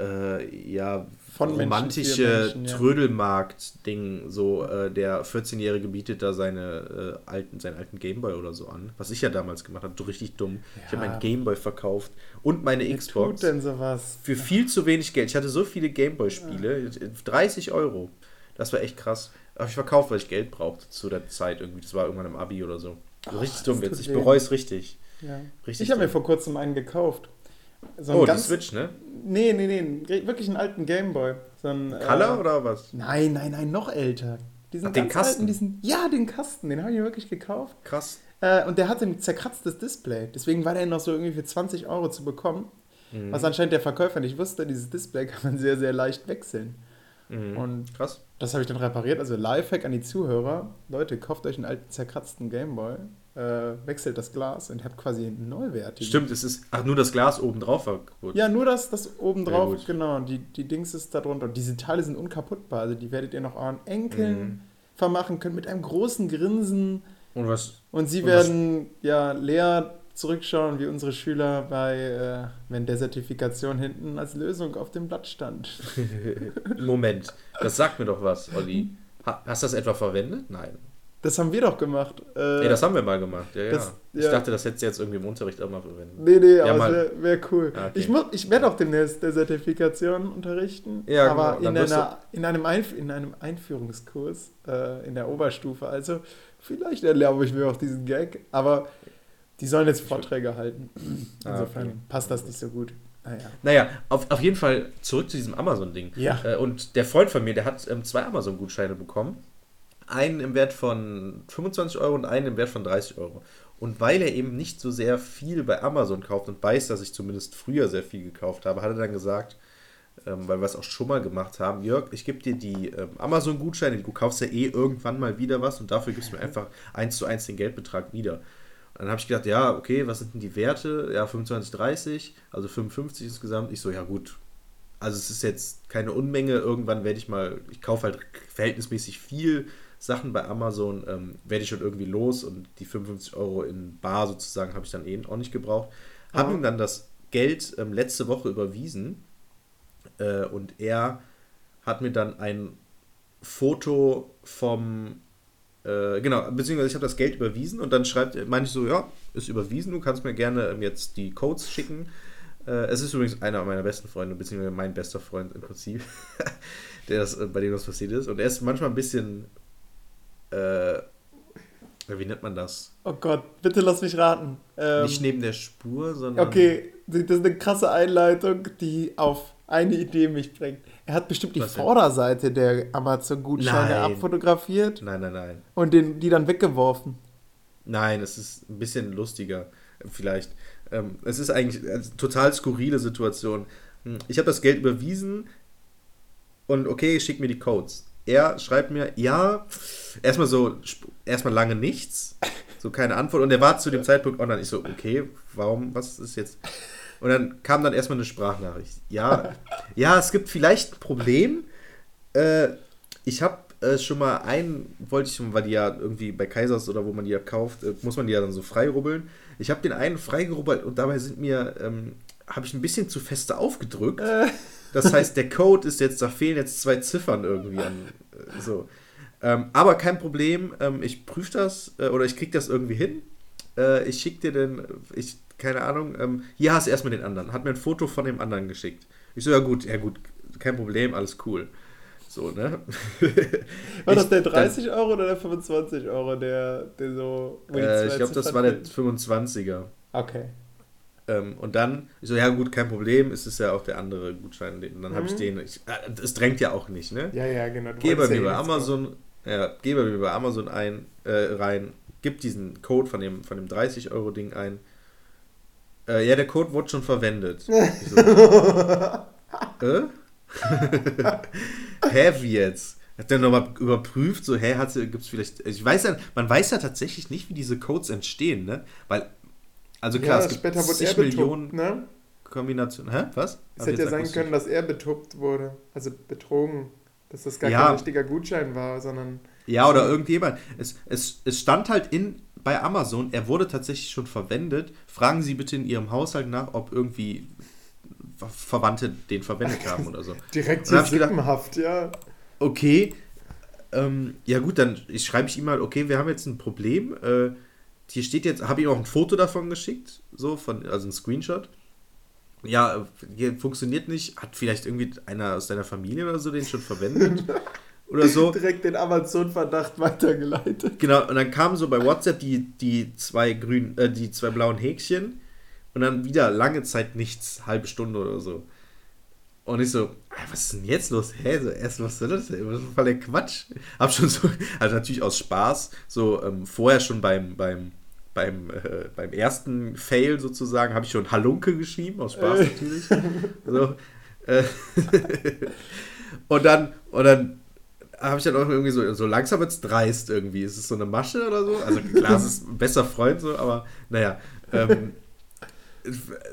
äh, ja, Von romantische Menschen, ja. Trödelmarkt-Ding, so äh, der 14-Jährige bietet da seine, äh, alten, seinen alten Gameboy oder so an, was ich ja damals gemacht habe, richtig dumm. Ja. Ich habe meinen Gameboy verkauft und meine Wer Xbox. Tut denn sowas? Für viel zu wenig Geld. Ich hatte so viele Gameboy-Spiele, ja. 30 Euro. Das war echt krass. Aber ich verkauft, weil ich Geld brauchte zu der Zeit irgendwie. Das war irgendwann im Abi oder so. Oh, richtig dumm jetzt. Ich bereue es richtig. Ja. richtig. Ich habe mir vor kurzem einen gekauft. So oh, ganz, Switch, ne? Nee, nee, nee. Wirklich einen alten Gameboy. So ein, Color äh, oder was? Nein, nein, nein, noch älter. Diesen Ach, den Kasten? Alten, diesen, ja, den Kasten. Den habe ich mir wirklich gekauft. Krass. Äh, und der hatte ein zerkratztes Display. Deswegen war der noch so irgendwie für 20 Euro zu bekommen. Mhm. Was anscheinend der Verkäufer nicht wusste. Dieses Display kann man sehr, sehr leicht wechseln. Mhm. Und Krass. Das habe ich dann repariert. Also Lifehack an die Zuhörer. Leute, kauft euch einen alten zerkratzten Gameboy äh, wechselt das Glas und habt quasi einen neuwertigen. Stimmt, es ist, ach, nur das Glas oben drauf war kaputt. Ja, nur das, das oben drauf, genau. Die, die Dings ist da drunter. Und diese Teile sind unkaputtbar. Also die werdet ihr noch euren Enkeln mhm. vermachen können mit einem großen Grinsen. Und was? Und sie und werden was? ja leer zurückschauen, wie unsere Schüler bei, äh, wenn Desertifikation hinten als Lösung auf dem Blatt stand. Moment, das sagt mir doch was, Olli. Hast du das etwa verwendet? Nein. Das haben wir doch gemacht. Äh, nee, das haben wir mal gemacht. Ja, das, ja. Ich dachte, das hättest du jetzt irgendwie im Unterricht auch mal verwendet. Nee, nee, ja, aber wäre wär cool. Ah, okay. Ich, ich werde auch demnächst der Zertifikation unterrichten. Ja, aber genau. in, einer, in, einem in einem Einführungskurs äh, in der Oberstufe. Also vielleicht erlaube ich mir auch diesen Gag. Aber die sollen jetzt Vorträge halten. Ah, Insofern ah, okay. passt das nicht so gut. Naja, naja auf, auf jeden Fall zurück zu diesem Amazon-Ding. Ja. Äh, und der Freund von mir, der hat ähm, zwei Amazon-Gutscheine bekommen einen im Wert von 25 Euro und einen im Wert von 30 Euro. Und weil er eben nicht so sehr viel bei Amazon kauft und weiß, dass ich zumindest früher sehr viel gekauft habe, hat er dann gesagt, ähm, weil wir es auch schon mal gemacht haben, Jörg, ich gebe dir die ähm, Amazon-Gutscheine, du kaufst ja eh irgendwann mal wieder was und dafür gibst du mir einfach eins zu eins den Geldbetrag wieder. Dann habe ich gedacht, ja, okay, was sind denn die Werte? Ja, 25, 30, also 55 insgesamt. Ich so, ja gut. Also es ist jetzt keine Unmenge. Irgendwann werde ich mal, ich kaufe halt verhältnismäßig viel Sachen bei Amazon, ähm, werde ich schon irgendwie los und die 55 Euro in Bar sozusagen habe ich dann eben auch nicht gebraucht. Habe ihm dann das Geld ähm, letzte Woche überwiesen äh, und er hat mir dann ein Foto vom äh, genau, beziehungsweise ich habe das Geld überwiesen und dann schreibt, meine ich so, ja, ist überwiesen, du kannst mir gerne ähm, jetzt die Codes schicken. Äh, es ist übrigens einer meiner besten Freunde, beziehungsweise mein bester Freund im Prinzip, der das, äh, bei dem das passiert ist. Und er ist manchmal ein bisschen, äh, wie nennt man das? Oh Gott, bitte lass mich raten. Ähm, Nicht neben der Spur, sondern. Okay, das ist eine krasse Einleitung, die auf eine Idee mich bringt. Er hat bestimmt die Was Vorderseite denn? der Amazon-Gutscheine abfotografiert. Nein, nein, nein. Und den, die dann weggeworfen. Nein, es ist ein bisschen lustiger, vielleicht. Ähm, es ist eigentlich eine total skurrile Situation. Hm, ich habe das Geld überwiesen und okay, ich schicke mir die Codes. Er schreibt mir, ja, erstmal so, erstmal lange nichts, so keine Antwort. Und er war zu dem Zeitpunkt online. Ich so, okay, warum, was ist jetzt? Und dann kam dann erstmal eine Sprachnachricht. Ja, ja, es gibt vielleicht ein Problem. Äh, ich habe äh, schon mal einen, wollte ich schon, weil die ja irgendwie bei Kaisers oder wo man die ja kauft, äh, muss man die ja dann so freirubbeln. Ich habe den einen freigerubbelt und dabei sind mir, ähm, habe ich ein bisschen zu feste aufgedrückt. Äh. Das heißt, der Code ist jetzt, da fehlen jetzt zwei Ziffern irgendwie an. Äh, so. Ähm, aber kein Problem, ähm, ich prüfe das äh, oder ich kriege das irgendwie hin. ich schicke dir den, ich keine Ahnung, ähm, hier hast du erstmal den anderen. Hat mir ein Foto von dem anderen geschickt. Ich so, ja gut, ja gut, kein Problem, alles cool. So, ne? War das der 30 dann, Euro oder der 25 Euro, der, der so. Äh, ich glaube, das war der 25er. Okay. Ähm, und dann, ich so, ja gut, kein Problem, es ist ja auch der andere Gutschein. Und dann mhm. habe ich den, es äh, drängt ja auch nicht, ne? Ja, ja, genau. Geh bei mir bei Amazon, ja, geh bei mir bei Amazon ein, äh, rein, gib diesen Code von dem, von dem 30 Euro Ding ein äh, ja, der Code wurde schon verwendet. so, äh? hä, wie jetzt? Hat der nochmal überprüft, so, hä, gibt es vielleicht. Ich weiß ja, man weiß ja tatsächlich nicht, wie diese Codes entstehen, ne? Weil, also klar, ja, es gibt zig Millionen ne? Kombinationen. Hä? Was? Es hätte ja sein können, dass er betuppt wurde. Also betrogen. Dass das gar ja. kein richtiger Gutschein war, sondern. Ja, oder irgendjemand. Es, es, es stand halt in bei Amazon, er wurde tatsächlich schon verwendet. Fragen Sie bitte in Ihrem Haushalt nach, ob irgendwie Verwandte den verwendet haben oder so. Direkt so sippenhaft, ja. Okay, ähm, ja gut, dann schreibe ich ihm mal, okay, wir haben jetzt ein Problem. Äh, hier steht jetzt, habe ich auch ein Foto davon geschickt, so von, also ein Screenshot. Ja, funktioniert nicht. Hat vielleicht irgendwie einer aus deiner Familie oder so den schon verwendet? oder so. Direkt den Amazon-Verdacht weitergeleitet. Genau, und dann kamen so bei WhatsApp die, die zwei grünen, äh, die zwei blauen Häkchen und dann wieder lange Zeit nichts, halbe Stunde oder so. Und ich so, was ist denn jetzt los? Hä, so, erst was soll das denn? Was ist voll der Quatsch? Hab schon so, also natürlich aus Spaß, so ähm, vorher schon beim, beim, beim, äh, beim ersten Fail sozusagen, habe ich schon Halunke geschrieben, aus Spaß äh. natürlich. so, äh, und dann, und dann habe ich dann auch irgendwie so, so langsam jetzt dreist irgendwie. Ist es so eine Masche oder so? Also klar, es ist ein besser Freund so, aber naja. Ähm,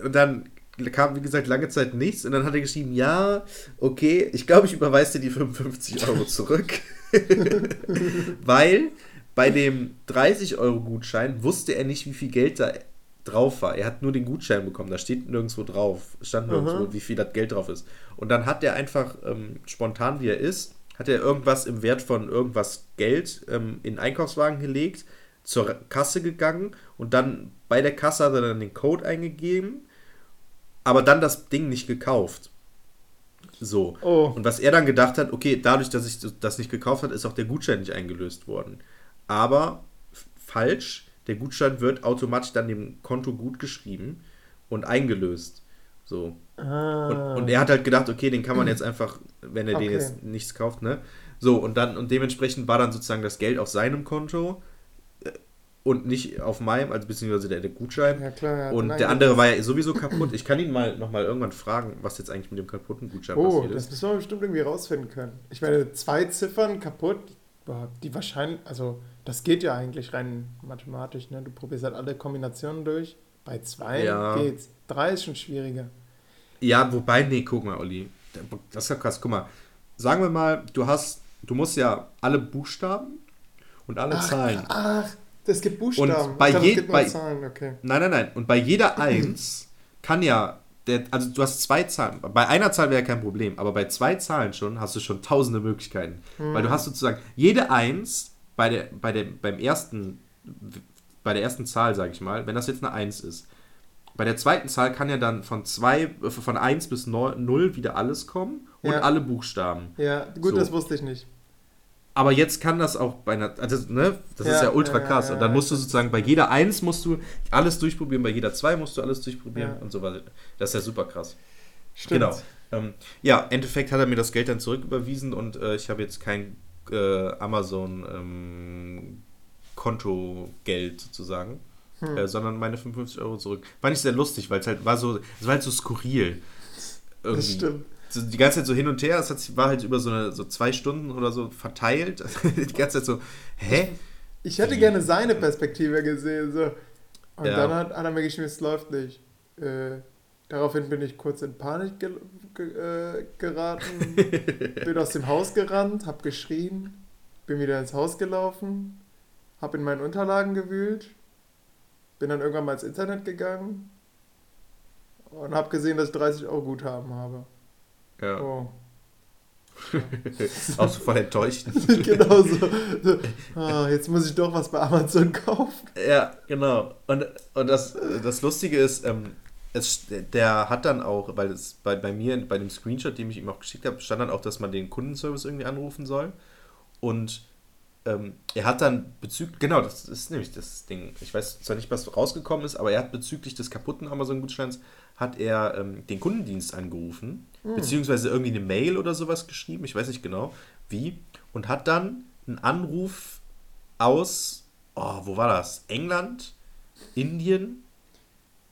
und dann kam, wie gesagt, lange Zeit nichts und dann hat er geschrieben, ja, okay, ich glaube, ich überweise dir die 55 Euro zurück. Weil bei dem 30-Euro-Gutschein wusste er nicht, wie viel Geld da drauf war. Er hat nur den Gutschein bekommen, da steht nirgendwo drauf, stand nirgendwo, Aha. wie viel das Geld drauf ist. Und dann hat er einfach ähm, spontan, wie er ist, hat er irgendwas im Wert von irgendwas Geld ähm, in den Einkaufswagen gelegt, zur Kasse gegangen und dann bei der Kasse hat er dann den Code eingegeben, aber dann das Ding nicht gekauft. So. Oh. Und was er dann gedacht hat, okay, dadurch, dass ich das nicht gekauft habe, ist auch der Gutschein nicht eingelöst worden. Aber falsch, der Gutschein wird automatisch dann dem Konto gut geschrieben und eingelöst. So. Ah. Und, und, er hat halt gedacht, okay, den kann man jetzt einfach, wenn er okay. den jetzt nichts kauft, ne? So, und dann, und dementsprechend war dann sozusagen das Geld auf seinem Konto äh, und nicht auf meinem, also beziehungsweise der, der Gutschein. Ja, klar, ja, und der andere war ja sowieso kaputt. Ich kann ihn mal nochmal irgendwann fragen, was jetzt eigentlich mit dem kaputten Gutschein oh, passiert ist. Oh, das müssen wir bestimmt irgendwie rausfinden können. Ich meine, zwei Ziffern kaputt, die wahrscheinlich, also das geht ja eigentlich rein mathematisch, ne? Du probierst halt alle Kombinationen durch. Bei zwei ja. geht's. Drei ist schon schwieriger. Ja, wobei, nee, guck mal, Olli. Das ist ja krass. Guck mal. Sagen wir mal, du hast, du musst ja alle Buchstaben und alle ach, Zahlen. Ach, es gibt Buchstaben. Und bei jedem. Zahlen, okay. Nein, nein, nein. Und bei jeder Eins kann ja. Der, also du hast zwei Zahlen. Bei einer Zahl wäre kein Problem, aber bei zwei Zahlen schon hast du schon tausende Möglichkeiten. Hm. Weil du hast sozusagen jede Eins bei der, bei der, beim ersten, bei der ersten Zahl, sage ich mal, wenn das jetzt eine Eins ist, bei der zweiten Zahl kann ja dann von, zwei, äh, von 1 bis 0 wieder alles kommen und ja. alle Buchstaben. Ja, gut, so. das wusste ich nicht. Aber jetzt kann das auch bei einer, also, ne, das ja, ist ja ultra krass. Ja, und dann musst du sozusagen bei jeder 1 musst du alles durchprobieren, bei jeder 2 musst du alles durchprobieren und so weiter. Das ist ja super krass. Stimmt. Genau. Ähm, ja, im Endeffekt hat er mir das Geld dann zurücküberwiesen und äh, ich habe jetzt kein äh, Amazon ähm, Kontogeld sozusagen hm. äh, sondern meine 55 Euro zurück. War nicht sehr lustig, weil es halt war so, es war halt so skurril. Irgendwie. Das stimmt. So, die ganze Zeit so hin und her, es war halt über so, eine, so zwei Stunden oder so verteilt. die ganze Zeit so, hä? Ich hätte gerne seine Perspektive gesehen. So. Und ja. dann hat, er mir geschrieben, es läuft nicht. Äh, daraufhin bin ich kurz in Panik ge ge äh, geraten, bin aus dem Haus gerannt, hab geschrien, bin wieder ins Haus gelaufen, hab in meinen Unterlagen gewühlt, bin dann irgendwann mal ins Internet gegangen und habe gesehen, dass ich 30 Euro Guthaben habe. Ja. Oh. Auch so voll enttäuschend. genau so. Ah, jetzt muss ich doch was bei Amazon kaufen. Ja, genau. Und, und das, das Lustige ist, ähm, es, der hat dann auch, weil es bei, bei mir, bei dem Screenshot, den ich ihm auch geschickt habe, stand dann auch, dass man den Kundenservice irgendwie anrufen soll. Und ähm, er hat dann bezüglich, genau, das ist nämlich das Ding. Ich weiß zwar nicht, was rausgekommen ist, aber er hat bezüglich des kaputten Amazon-Gutscheins hat er ähm, den Kundendienst angerufen, hm. beziehungsweise irgendwie eine Mail oder sowas geschrieben, ich weiß nicht genau wie, und hat dann einen Anruf aus, oh, wo war das? England? Indien?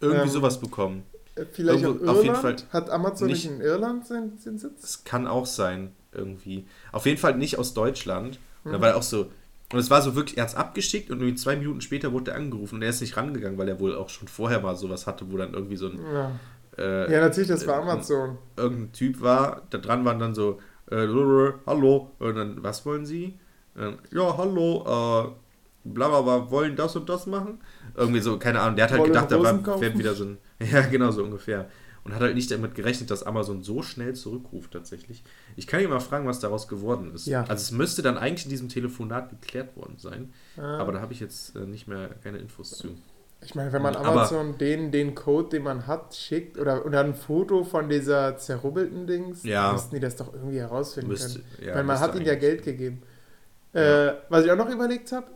Irgendwie ähm, sowas bekommen. Äh, vielleicht Irgendwo, auf jeden Fall hat Amazon nicht in Irland seinen, seinen Sitz? Das kann auch sein, irgendwie. Auf jeden Fall nicht aus Deutschland. Und dann war er auch so, und es war so wirklich, er hat es abgeschickt und irgendwie zwei Minuten später wurde er angerufen und er ist nicht rangegangen, weil er wohl auch schon vorher mal sowas hatte, wo dann irgendwie so ein. Ja, äh, ja natürlich, das war Amazon. Irgendein Typ war, da dran waren dann so, äh, hallo, und dann, was wollen Sie? Äh, ja, hallo, äh, bla bla bla, wollen das und das machen? Irgendwie so, keine Ahnung, der hat halt wollen gedacht, da war, wieder so ein. Ja, genau so ungefähr und hat halt nicht damit gerechnet, dass Amazon so schnell zurückruft tatsächlich. Ich kann ihn mal fragen, was daraus geworden ist. Ja. Also es müsste dann eigentlich in diesem Telefonat geklärt worden sein, ah. aber da habe ich jetzt äh, nicht mehr keine Infos zu. Ich meine, wenn man Amazon aber, den, den Code, den man hat, schickt oder, oder ein Foto von dieser zerrubbelten Dings, ja. müssten die das doch irgendwie herausfinden müsste, können. Ja, Weil man hat ihnen ja Geld gegeben. Äh, was ich auch noch überlegt habe,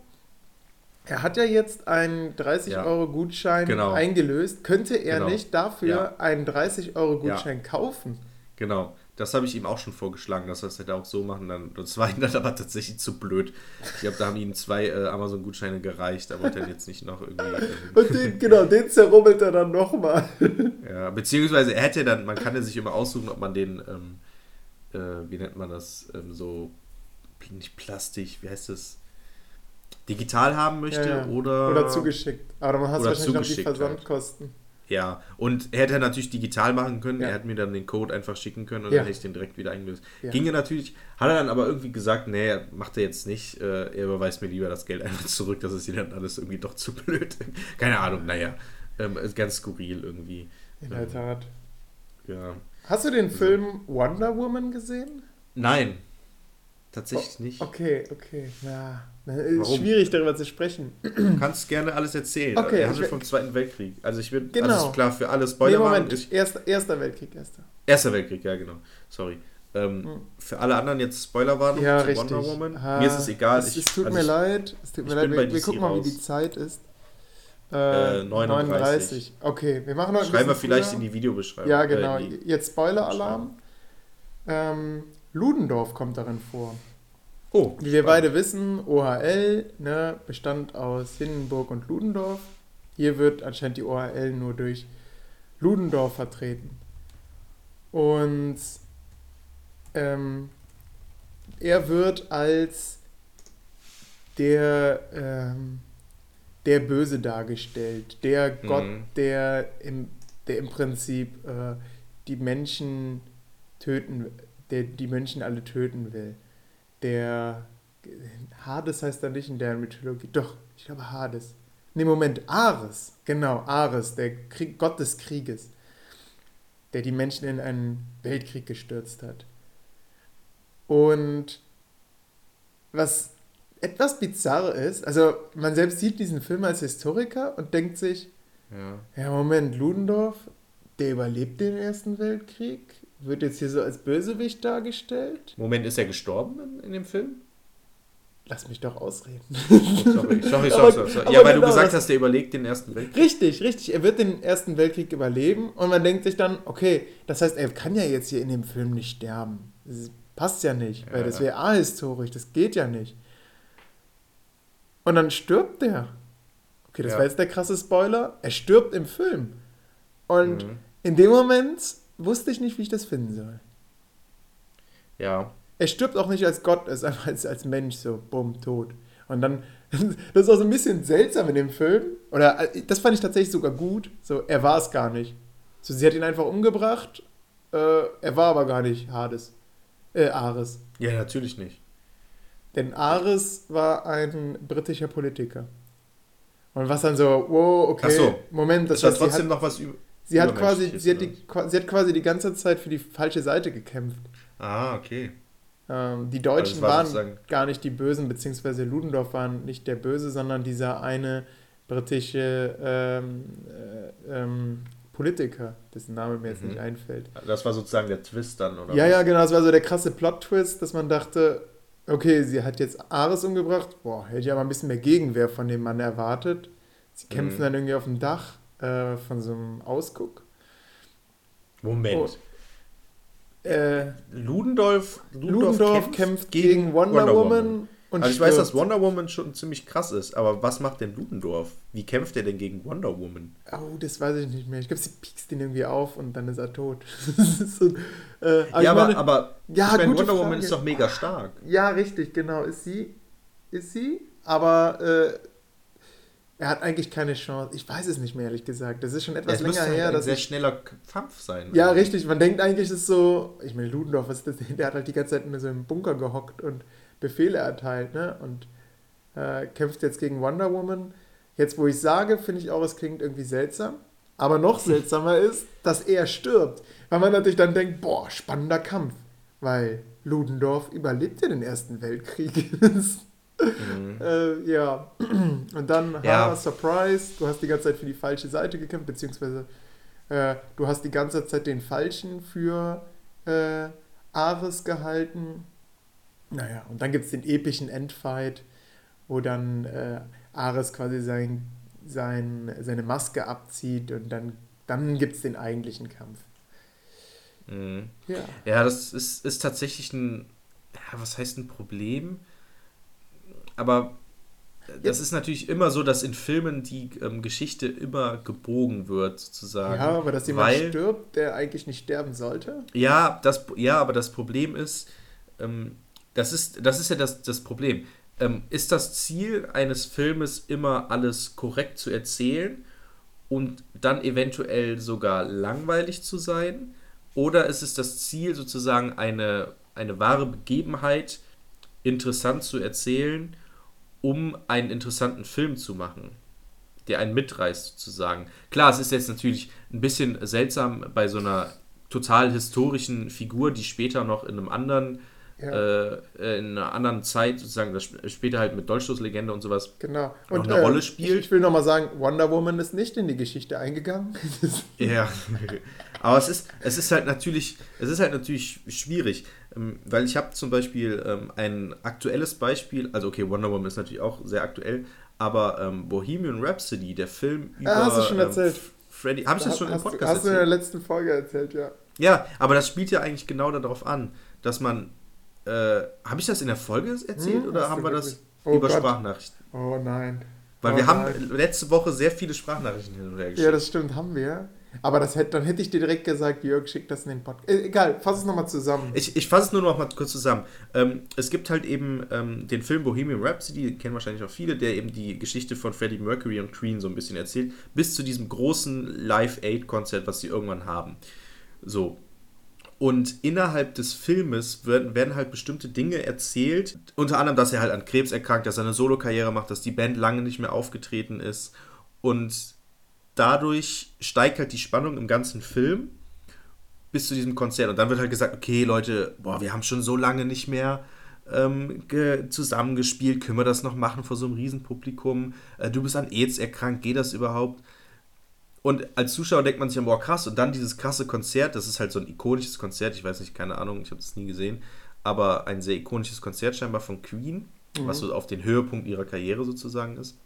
er hat ja jetzt einen 30-Euro-Gutschein genau. eingelöst. Könnte er genau. nicht dafür einen 30-Euro-Gutschein ja. kaufen? Genau. Das habe ich ihm auch schon vorgeschlagen, dass er es hätte auch so machen. Dann, das war ihm dann aber tatsächlich zu blöd. Ich glaube, da haben ihm zwei äh, Amazon-Gutscheine gereicht, aber er jetzt nicht noch irgendwie. Und den, genau, den zerrubbelt er dann nochmal. ja, beziehungsweise er hätte dann, man kann ja sich immer aussuchen, ob man den, ähm, äh, wie nennt man das, ähm, so, nicht Plastik, wie heißt das? Digital haben möchte ja, ja. oder. Oder zugeschickt. Aber man hast wahrscheinlich noch die Versandkosten. Halt. Ja, und er hätte natürlich digital machen können. Ja. Er hätte mir dann den Code einfach schicken können und dann hätte ich den direkt wieder eingelöst. Ginge natürlich, hat er dann aber irgendwie gesagt, nee, macht er jetzt nicht. Äh, er überweist mir lieber das Geld einfach zurück. Das ist dann alles irgendwie doch zu blöd. Keine Ahnung, naja. Ähm, ganz skurril irgendwie. In der ähm, Tat. Ja. Hast du den Film Wonder Woman gesehen? Nein. Tatsächlich oh, nicht. Okay, okay. Ja. Ist schwierig darüber zu sprechen. Du kannst gerne alles erzählen. Okay, er handelt vom Zweiten Weltkrieg. Also ich bin genau. also klar für alle Spoiler. Nee, Moment, ich, erster, erster Weltkrieg, erster. Erster Weltkrieg, ja genau. Sorry. Ähm, hm. Für alle anderen jetzt Spoilerwarnung ja, zu richtig. Wonder Woman. Ha, mir ist es egal. Es, ich, es tut also mir ich, leid. Es tut mir leid. Wir, wir gucken mal, wie die Zeit ist. Äh, äh 39. 39. Okay, wir machen noch Schreiben wir vielleicht früher. in die Videobeschreibung. Ja, genau. Äh, jetzt Spoiler-Alarm. Ähm, Ludendorff kommt darin vor. Oh, Wie wir beide wissen, OHL ne, bestand aus Hindenburg und Ludendorff. Hier wird anscheinend die OHL nur durch Ludendorff vertreten. Und ähm, er wird als der, ähm, der Böse dargestellt, der Gott, mhm. der, im, der im Prinzip äh, die Menschen töten, der die Menschen alle töten will. Der Hades heißt er nicht in der Mythologie. Doch, ich glaube Hades. Nee, Moment, Ares. Genau, Ares, der Krieg, Gott des Krieges. Der die Menschen in einen Weltkrieg gestürzt hat. Und was etwas bizarr ist, also man selbst sieht diesen Film als Historiker und denkt sich, ja, ja Moment, Ludendorff, der überlebt den Ersten Weltkrieg, wird jetzt hier so als Bösewicht dargestellt. Moment, ist er gestorben in, in dem Film? Lass mich doch ausreden. sorry, sorry, sorry, sorry, sorry. Ja, weil genau, du gesagt hast, er überlebt den Ersten Weltkrieg. Richtig, richtig. Er wird den Ersten Weltkrieg überleben und man denkt sich dann, okay, das heißt, er kann ja jetzt hier in dem Film nicht sterben. Das passt ja nicht, weil das wäre ahistorisch, das geht ja nicht. Und dann stirbt der. Okay, das ja. war jetzt der krasse Spoiler. Er stirbt im Film. Und mhm. in dem Moment wusste ich nicht, wie ich das finden soll. Ja. Er stirbt auch nicht als Gott, er ist einfach als, als Mensch so, bumm, tot. Und dann, das ist auch so ein bisschen seltsam in dem Film. Oder äh, das fand ich tatsächlich sogar gut. So, er war es gar nicht. So, sie hat ihn einfach umgebracht. Äh, er war aber gar nicht Hades. Äh, Ares. Ja, natürlich nicht. Denn Ares war ein britischer Politiker. Und was dann so, wow, okay, so. Moment, das ist trotzdem hat, noch was über. Sie hat, quasi, sie, hat die, sie hat quasi die ganze Zeit für die falsche Seite gekämpft. Ah, okay. Ähm, die Deutschen also war waren gar nicht die Bösen, beziehungsweise Ludendorff war nicht der Böse, sondern dieser eine britische ähm, äh, ähm, Politiker, dessen Name mir jetzt mhm. nicht einfällt. Das war sozusagen der Twist dann, oder? Ja, was? ja, genau, das war so der krasse Plot-Twist, dass man dachte, okay, sie hat jetzt Ares umgebracht, boah, hätte ich aber ein bisschen mehr Gegenwehr von dem Mann erwartet. Sie kämpfen mhm. dann irgendwie auf dem Dach äh, von so einem Ausguck. Moment. Oh. Äh, Ludendorff, Ludendorff, Ludendorff kämpft, gegen Wonder, Wonder Woman. Woman. Und also ich weiß, dass Wonder Woman schon ziemlich krass ist, aber was macht denn Ludendorff? Wie kämpft er denn gegen Wonder Woman? Oh, das weiß ich nicht mehr. Ich glaube, sie piekst ihn irgendwie auf und dann ist er tot. so, äh, aber ja, aber, meine, aber ja, ich meine, Wonder Frage. Woman ist doch mega stark. Ja, richtig, genau. Ist sie. Ist sie. Aber äh, er hat eigentlich keine Chance. Ich weiß es nicht mehr, ehrlich gesagt. Das ist schon etwas ja, länger her. Halt ein sehr schneller Kampf sein. Ja, irgendwie. richtig. Man denkt eigentlich, es ist so. Ich meine, Ludendorff, was ist das? Der hat halt die ganze Zeit in so einem Bunker gehockt und Befehle erteilt, ne? Und äh, kämpft jetzt gegen Wonder Woman. Jetzt, wo ich sage, finde ich auch, es klingt irgendwie seltsam. Aber noch seltsamer ist, dass er stirbt. Weil man natürlich dann denkt, boah, spannender Kampf. Weil Ludendorff überlebte den Ersten Weltkrieg. Mhm. äh, ja, und dann, ja. ha, Surprise, du hast die ganze Zeit für die falsche Seite gekämpft, beziehungsweise äh, du hast die ganze Zeit den Falschen für äh, Ares gehalten. Naja, und dann gibt es den epischen Endfight, wo dann äh, Ares quasi sein, sein, seine Maske abzieht und dann, dann gibt es den eigentlichen Kampf. Mhm. Ja. ja, das ist, ist tatsächlich ein, was heißt ein Problem? Aber das ist natürlich immer so, dass in Filmen die ähm, Geschichte immer gebogen wird, sozusagen. Ja, aber dass jemand weil, stirbt, der eigentlich nicht sterben sollte? Ja, das, ja aber das Problem ist, ähm, das ist, das ist ja das, das Problem. Ähm, ist das Ziel eines Filmes immer alles korrekt zu erzählen und dann eventuell sogar langweilig zu sein? Oder ist es das Ziel, sozusagen eine, eine wahre Begebenheit interessant zu erzählen? Um einen interessanten Film zu machen, der einen mitreißt sozusagen. Klar, es ist jetzt natürlich ein bisschen seltsam bei so einer total historischen Figur, die später noch in einem anderen ja. äh, in einer anderen Zeit sozusagen, das später halt mit Dolchstoßlegende und sowas genau. und, eine äh, Rolle spielt. Ich, ich will nochmal sagen, Wonder Woman ist nicht in die Geschichte eingegangen. ja, aber es ist, es ist halt natürlich, es ist halt natürlich schwierig. Ähm, weil ich habe zum Beispiel ähm, ein aktuelles Beispiel, also okay, Wonder Woman ist natürlich auch sehr aktuell, aber ähm, Bohemian Rhapsody, der Film über. Ah, hast du schon erzählt. Freddy, habe ich das schon im Podcast hast erzählt? Hast du in der letzten Folge erzählt, ja. Ja, aber das spielt ja eigentlich genau darauf an, dass man. Äh, habe ich das in der Folge erzählt hm, oder haben wir das oh über Gott. Sprachnachrichten? Oh nein. Weil oh wir nein. haben letzte Woche sehr viele Sprachnachrichten hin und her geschickt. Ja, das stimmt, haben wir. Aber das hätte, dann hätte ich dir direkt gesagt, Jörg, schick das in den Podcast. Äh, egal, fass es nochmal zusammen. Ich, ich fasse es nur noch mal kurz zusammen. Ähm, es gibt halt eben ähm, den Film Bohemian Rhapsody, kennen wahrscheinlich auch viele, der eben die Geschichte von Freddie Mercury und Queen so ein bisschen erzählt, bis zu diesem großen Live-Aid-Konzert, was sie irgendwann haben. So. Und innerhalb des Filmes werden, werden halt bestimmte Dinge erzählt. Unter anderem, dass er halt an Krebs erkrankt, dass er eine Solokarriere macht, dass die Band lange nicht mehr aufgetreten ist. Und dadurch steigt halt die Spannung im ganzen Film bis zu diesem Konzert. Und dann wird halt gesagt, okay, Leute, boah, wir haben schon so lange nicht mehr ähm, zusammengespielt, können wir das noch machen vor so einem Riesenpublikum? Äh, du bist an AIDS erkrankt, geht das überhaupt? Und als Zuschauer denkt man sich, boah, krass, und dann dieses krasse Konzert, das ist halt so ein ikonisches Konzert, ich weiß nicht, keine Ahnung, ich habe es nie gesehen, aber ein sehr ikonisches Konzert scheinbar von Queen, mhm. was so auf den Höhepunkt ihrer Karriere sozusagen ist.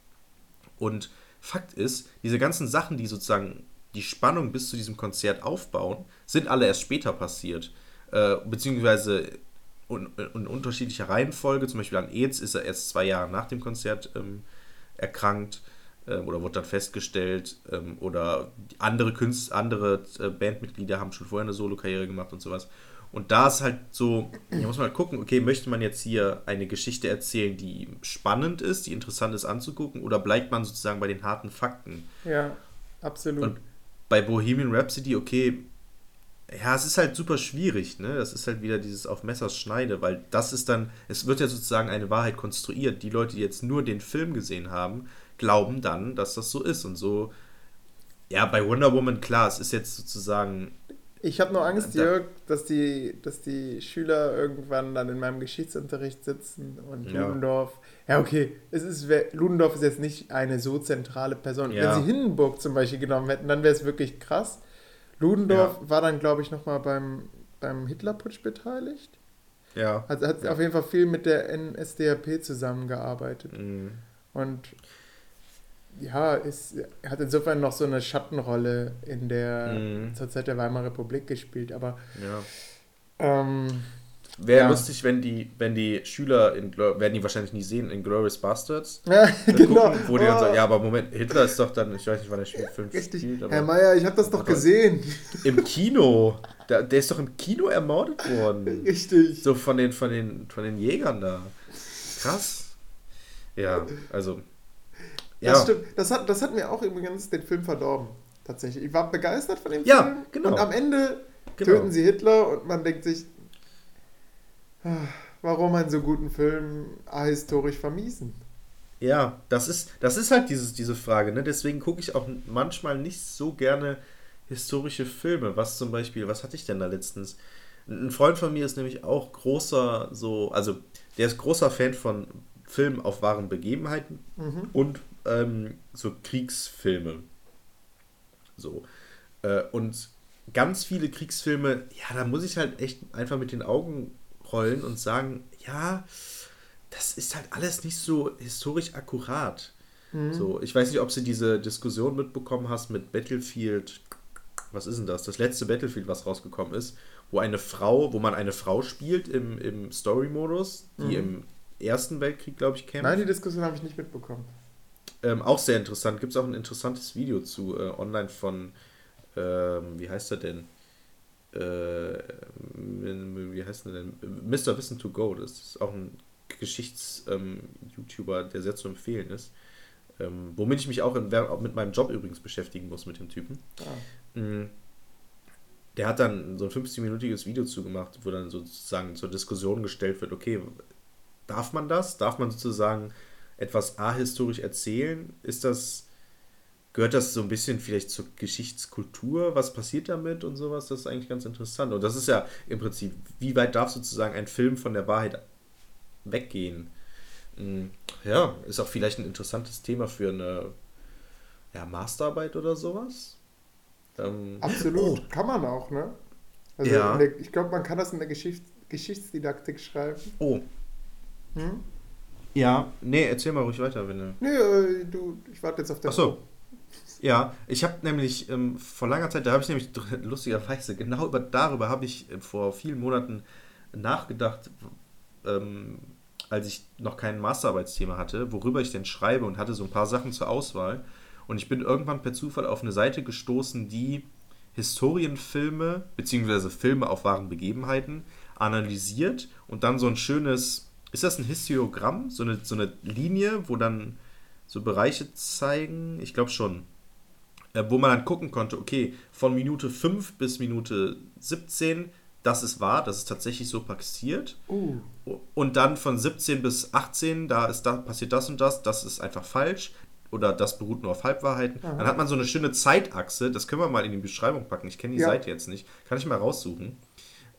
Und Fakt ist, diese ganzen Sachen, die sozusagen die Spannung bis zu diesem Konzert aufbauen, sind alle erst später passiert. Äh, beziehungsweise in, in, unterschiedlicher Reihenfolge. Zum Beispiel an AIDS ist er erst zwei Jahre nach dem Konzert ähm, erkrankt äh, oder wurde dann festgestellt. Ähm, oder andere Künstler, andere äh, Bandmitglieder haben schon vorher eine Solo-Karriere gemacht und sowas. Und da ist halt so, hier muss man halt gucken, okay, möchte man jetzt hier eine Geschichte erzählen, die spannend ist, die interessant ist anzugucken, oder bleibt man sozusagen bei den harten Fakten? Ja, absolut. Und bei Bohemian Rhapsody, okay, ja, es ist halt super schwierig, ne? Das ist halt wieder dieses auf Messers Schneide, weil das ist dann, es wird ja sozusagen eine Wahrheit konstruiert. Die Leute, die jetzt nur den Film gesehen haben, glauben dann, dass das so ist. Und so, ja, bei Wonder Woman, klar, es ist jetzt sozusagen ich habe nur Angst, da, Jörg, dass die, dass die Schüler irgendwann dann in meinem Geschichtsunterricht sitzen und ja. Ludendorff. Ja, okay, es ist, Ludendorff ist jetzt nicht eine so zentrale Person. Ja. Wenn sie Hindenburg zum Beispiel genommen hätten, dann wäre es wirklich krass. Ludendorff ja. war dann, glaube ich, nochmal beim, beim Hitlerputsch beteiligt. Ja. Also hat auf jeden Fall viel mit der NSDAP zusammengearbeitet. Mhm. Und ja, ist, hat insofern noch so eine Schattenrolle in der mhm. zur Zeit der Weimarer Republik gespielt, aber ja. ähm, Wäre ja. lustig, wenn die, wenn die Schüler, in, werden die wahrscheinlich nie sehen, in Glorious Bastards. Ja, genau. Gucken, wo die oh. dann sagen, ja, aber Moment, Hitler ist doch dann, ich weiß nicht, wann der Film Richtig. spielt. Herr Mayer, ich habe das doch gesehen. Im Kino. Der, der ist doch im Kino ermordet worden. Richtig. So von den, von den, von den Jägern da. Krass. Ja, also ja. Das stimmt. Das hat, das hat mir auch übrigens den Film verdorben. Tatsächlich. Ich war begeistert von dem ja, Film. Genau. Und am Ende genau. töten sie Hitler und man denkt sich, ah, warum einen so guten Film ahistorisch vermiesen? Ja, das ist, das ist halt dieses, diese Frage. Ne? Deswegen gucke ich auch manchmal nicht so gerne historische Filme. Was zum Beispiel, was hatte ich denn da letztens? Ein Freund von mir ist nämlich auch großer, so, also der ist großer Fan von Filmen auf wahren Begebenheiten mhm. und ähm, so Kriegsfilme. So. Äh, und ganz viele Kriegsfilme, ja, da muss ich halt echt einfach mit den Augen rollen und sagen, ja, das ist halt alles nicht so historisch akkurat. Mhm. So, ich weiß nicht, ob du diese Diskussion mitbekommen hast mit Battlefield. Was ist denn das? Das letzte Battlefield, was rausgekommen ist, wo eine Frau, wo man eine Frau spielt im, im Story-Modus, die mhm. im Ersten Weltkrieg, glaube ich, kämpft. Nein, die Diskussion habe ich nicht mitbekommen. Ähm, auch sehr interessant. Gibt es auch ein interessantes Video zu äh, online von, ähm, wie heißt er denn? Äh, wie heißt er denn? Mr. Wissen to Go. Das ist auch ein Geschichts-YouTuber, ähm, der sehr zu empfehlen ist. Ähm, womit ich mich auch, in, mit meinem Job übrigens beschäftigen muss mit dem Typen. Ah. Mhm. Der hat dann so ein 15-minütiges Video zugemacht, wo dann sozusagen zur Diskussion gestellt wird, okay, darf man das? Darf man sozusagen etwas ahistorisch erzählen? Ist das, gehört das so ein bisschen vielleicht zur Geschichtskultur? Was passiert damit und sowas? Das ist eigentlich ganz interessant. Und das ist ja im Prinzip, wie weit darf sozusagen ein Film von der Wahrheit weggehen? Hm, ja, ist auch vielleicht ein interessantes Thema für eine ja, Masterarbeit oder sowas. Ähm, Absolut, oh. kann man auch, ne? Also ja. der, ich glaube, man kann das in der Geschichts Geschichtsdidaktik schreiben. Oh. Hm? Ja, nee, erzähl mal ruhig weiter, wenn du. Nee, du, ich warte jetzt auf dein Achso. Ja, ich habe nämlich ähm, vor langer Zeit, da habe ich nämlich lustigerweise, genau über, darüber habe ich äh, vor vielen Monaten nachgedacht, ähm, als ich noch kein Masterarbeitsthema hatte, worüber ich denn schreibe und hatte so ein paar Sachen zur Auswahl. Und ich bin irgendwann per Zufall auf eine Seite gestoßen, die Historienfilme beziehungsweise Filme auf wahren Begebenheiten analysiert und dann so ein schönes, ist das ein Histiogramm, so eine, so eine Linie, wo dann so Bereiche zeigen? Ich glaube schon. Äh, wo man dann gucken konnte, okay, von Minute 5 bis Minute 17, das ist wahr, das ist tatsächlich so passiert. Uh. Und dann von 17 bis 18, da ist da passiert das und das, das ist einfach falsch oder das beruht nur auf Halbwahrheiten. Aha. Dann hat man so eine schöne Zeitachse, das können wir mal in die Beschreibung packen. Ich kenne die ja. Seite jetzt nicht, kann ich mal raussuchen.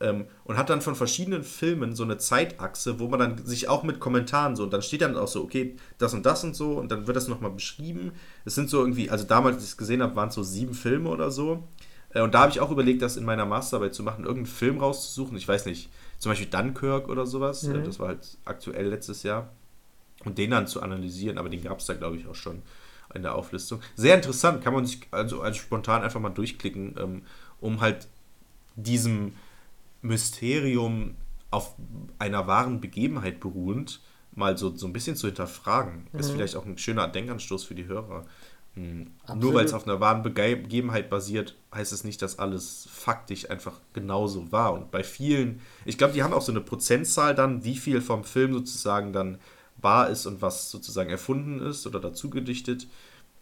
Ähm, und hat dann von verschiedenen Filmen so eine Zeitachse, wo man dann sich auch mit Kommentaren so, und dann steht dann auch so, okay, das und das und so, und dann wird das nochmal beschrieben. Es sind so irgendwie, also damals, als ich es gesehen habe, waren es so sieben Filme oder so. Äh, und da habe ich auch überlegt, das in meiner Masterarbeit zu machen, irgendeinen Film rauszusuchen. Ich weiß nicht, zum Beispiel Dunkirk oder sowas. Mhm. Das war halt aktuell letztes Jahr. Und den dann zu analysieren, aber den gab es da, glaube ich, auch schon in der Auflistung. Sehr interessant, kann man sich also, also spontan einfach mal durchklicken, ähm, um halt diesem Mysterium auf einer wahren Begebenheit beruhend mal so, so ein bisschen zu hinterfragen. Mhm. Ist vielleicht auch ein schöner Denkanstoß für die Hörer. Mhm. Nur weil es auf einer wahren Begebenheit basiert, heißt es nicht, dass alles faktisch einfach genauso war. Und bei vielen, ich glaube, die haben auch so eine Prozentzahl dann, wie viel vom Film sozusagen dann wahr ist und was sozusagen erfunden ist oder dazu gedichtet.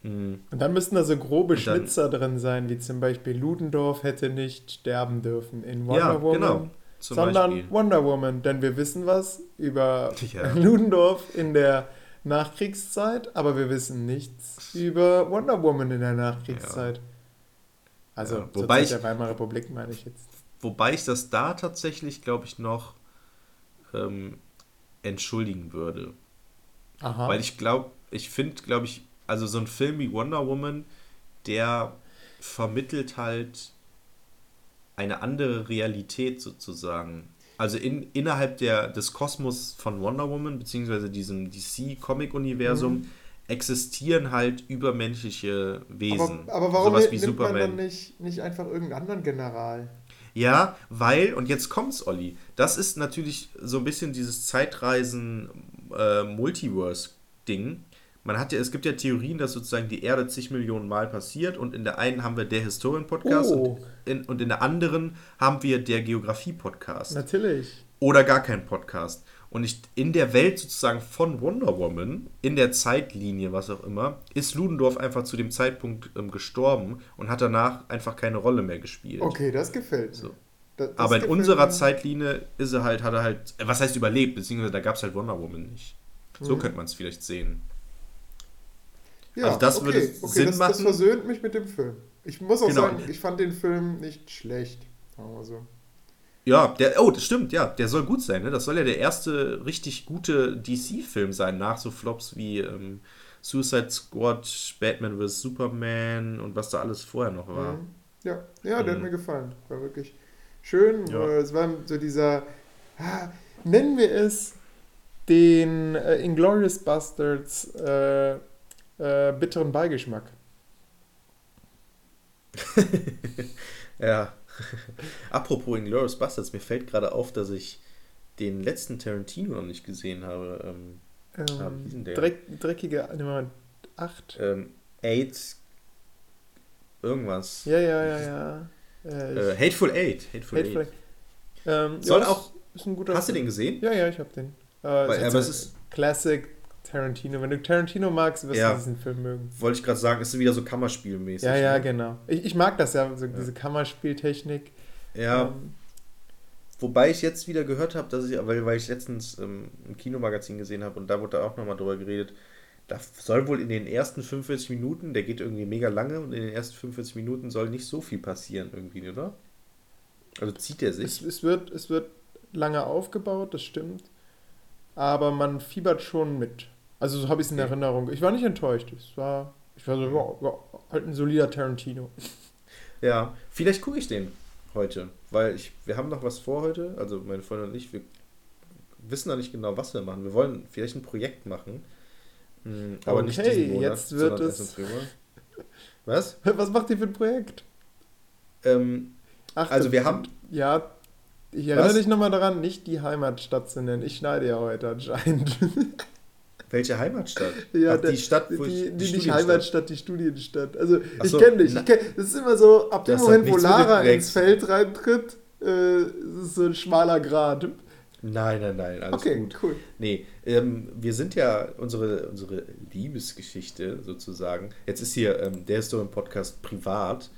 Mhm. Und dann müssten da so grobe Schnitzer drin sein, wie zum Beispiel Ludendorff hätte nicht sterben dürfen in Wonder ja, Woman. Genau, sondern Beispiel. Wonder Woman, denn wir wissen was über ja. Ludendorff in der Nachkriegszeit, aber wir wissen nichts über Wonder Woman in der Nachkriegszeit. Ja. Also ja, wobei ich, der Weimarer Republik meine ich jetzt. Wobei ich das da tatsächlich, glaube ich, noch ähm, entschuldigen würde. Aha. Weil ich glaube, ich finde, glaube ich, also so ein Film wie Wonder Woman, der vermittelt halt eine andere Realität sozusagen. Also in, innerhalb der, des Kosmos von Wonder Woman, beziehungsweise diesem DC-Comic-Universum, mhm. existieren halt übermenschliche Wesen. Aber, aber warum Sowas wie nimmt Superman. man dann nicht, nicht einfach irgendeinen anderen General? Ja, weil, und jetzt kommt's, Olli, das ist natürlich so ein bisschen dieses Zeitreisen-Multiverse-Ding. Äh, man hat ja, es gibt ja Theorien, dass sozusagen die Erde zig Millionen Mal passiert und in der einen haben wir der Historien-Podcast oh. und, in, und in der anderen haben wir der Geografie-Podcast. Natürlich. Oder gar kein Podcast. Und ich, in der Welt sozusagen von Wonder Woman, in der Zeitlinie, was auch immer, ist Ludendorff einfach zu dem Zeitpunkt ähm, gestorben und hat danach einfach keine Rolle mehr gespielt. Okay, das gefällt so. Das, das Aber in unserer mir. Zeitlinie ist er halt, hat er halt, was heißt überlebt, beziehungsweise da gab es halt Wonder Woman nicht. So mhm. könnte man es vielleicht sehen. Ja, also das okay, würde okay, Sinn das, machen. Das versöhnt mich mit dem Film. Ich muss auch genau. sagen, ich fand den Film nicht schlecht. Sagen wir so. Ja, der, oh, das stimmt, ja, der soll gut sein, ne? Das soll ja der erste richtig gute DC-Film sein, nach so Flops wie ähm, Suicide Squad, Batman vs. Superman und was da alles vorher noch war. Mhm. Ja, ja, der mhm. hat mir gefallen. War wirklich schön. Ja. Es war so dieser, ah, nennen wir es den äh, Inglourious Bastards äh, äh, bitteren Beigeschmack. ja. Apropos Inglourious Bastards, mir fällt gerade auf, dass ich den letzten Tarantino noch nicht gesehen habe. Ähm, ähm, ah, wie denn der? Dreck, dreckige Nummer 8. Ähm, AIDS. Irgendwas. Ja, ja, ja, ja. Äh, äh, Hateful Eight. Hateful, Hateful Eight. Ähm, Soll ja, auch. Ist ein guter Hast Film. du den gesehen? Ja, ja, ich habe den. Äh, Weil, aber es ist Classic Tarantino. Wenn du Tarantino magst, wirst ja. du diesen Film mögen. Wollte ich gerade sagen, ist wieder so Kammerspielmäßig. Ja, ja, ne? genau. Ich, ich mag das ja, so ja. diese Kammerspieltechnik. Ja. Ähm, Wobei ich jetzt wieder gehört habe, dass ich, weil, weil ich letztens ähm, ein Kinomagazin gesehen habe und da wurde auch nochmal drüber geredet, da soll wohl in den ersten 45 Minuten, der geht irgendwie mega lange und in den ersten 45 Minuten soll nicht so viel passieren irgendwie, oder? Also zieht er sich. Es, es, wird, es wird lange aufgebaut, das stimmt. Aber man fiebert schon mit. Also so habe ich es in. Erinnerung. Ich war nicht enttäuscht. Es war, ich war so, ja, ja, halt ein solider Tarantino. Ja, vielleicht gucke ich den heute, weil ich, wir haben noch was vor heute, also meine Freundin und ich, wir wissen noch nicht genau, was wir machen. Wir wollen vielleicht ein Projekt machen, hm, aber okay, nicht diesen Monat, jetzt wird es. Was? Was macht ihr für ein Projekt? Ähm, Ach, also wir haben. Ja, ich erinnere Was? dich nochmal daran, nicht die Heimatstadt zu nennen. Ich schneide ja heute anscheinend. welche Heimatstadt? Ja, Ach, die Stadt, wo die, ich, die, die nicht Heimatstadt, die Studienstadt. Also ich so, kenne dich. Ich kenn, das ist immer so, ab dem Moment, wo Lara ins Feld reintritt, äh, ist so ein schmaler Grad. Nein, nein, nein, alles okay, gut. cool. Nee, ähm, wir sind ja unsere, unsere Liebesgeschichte sozusagen. Jetzt ist hier ähm, der Historien-Podcast privat.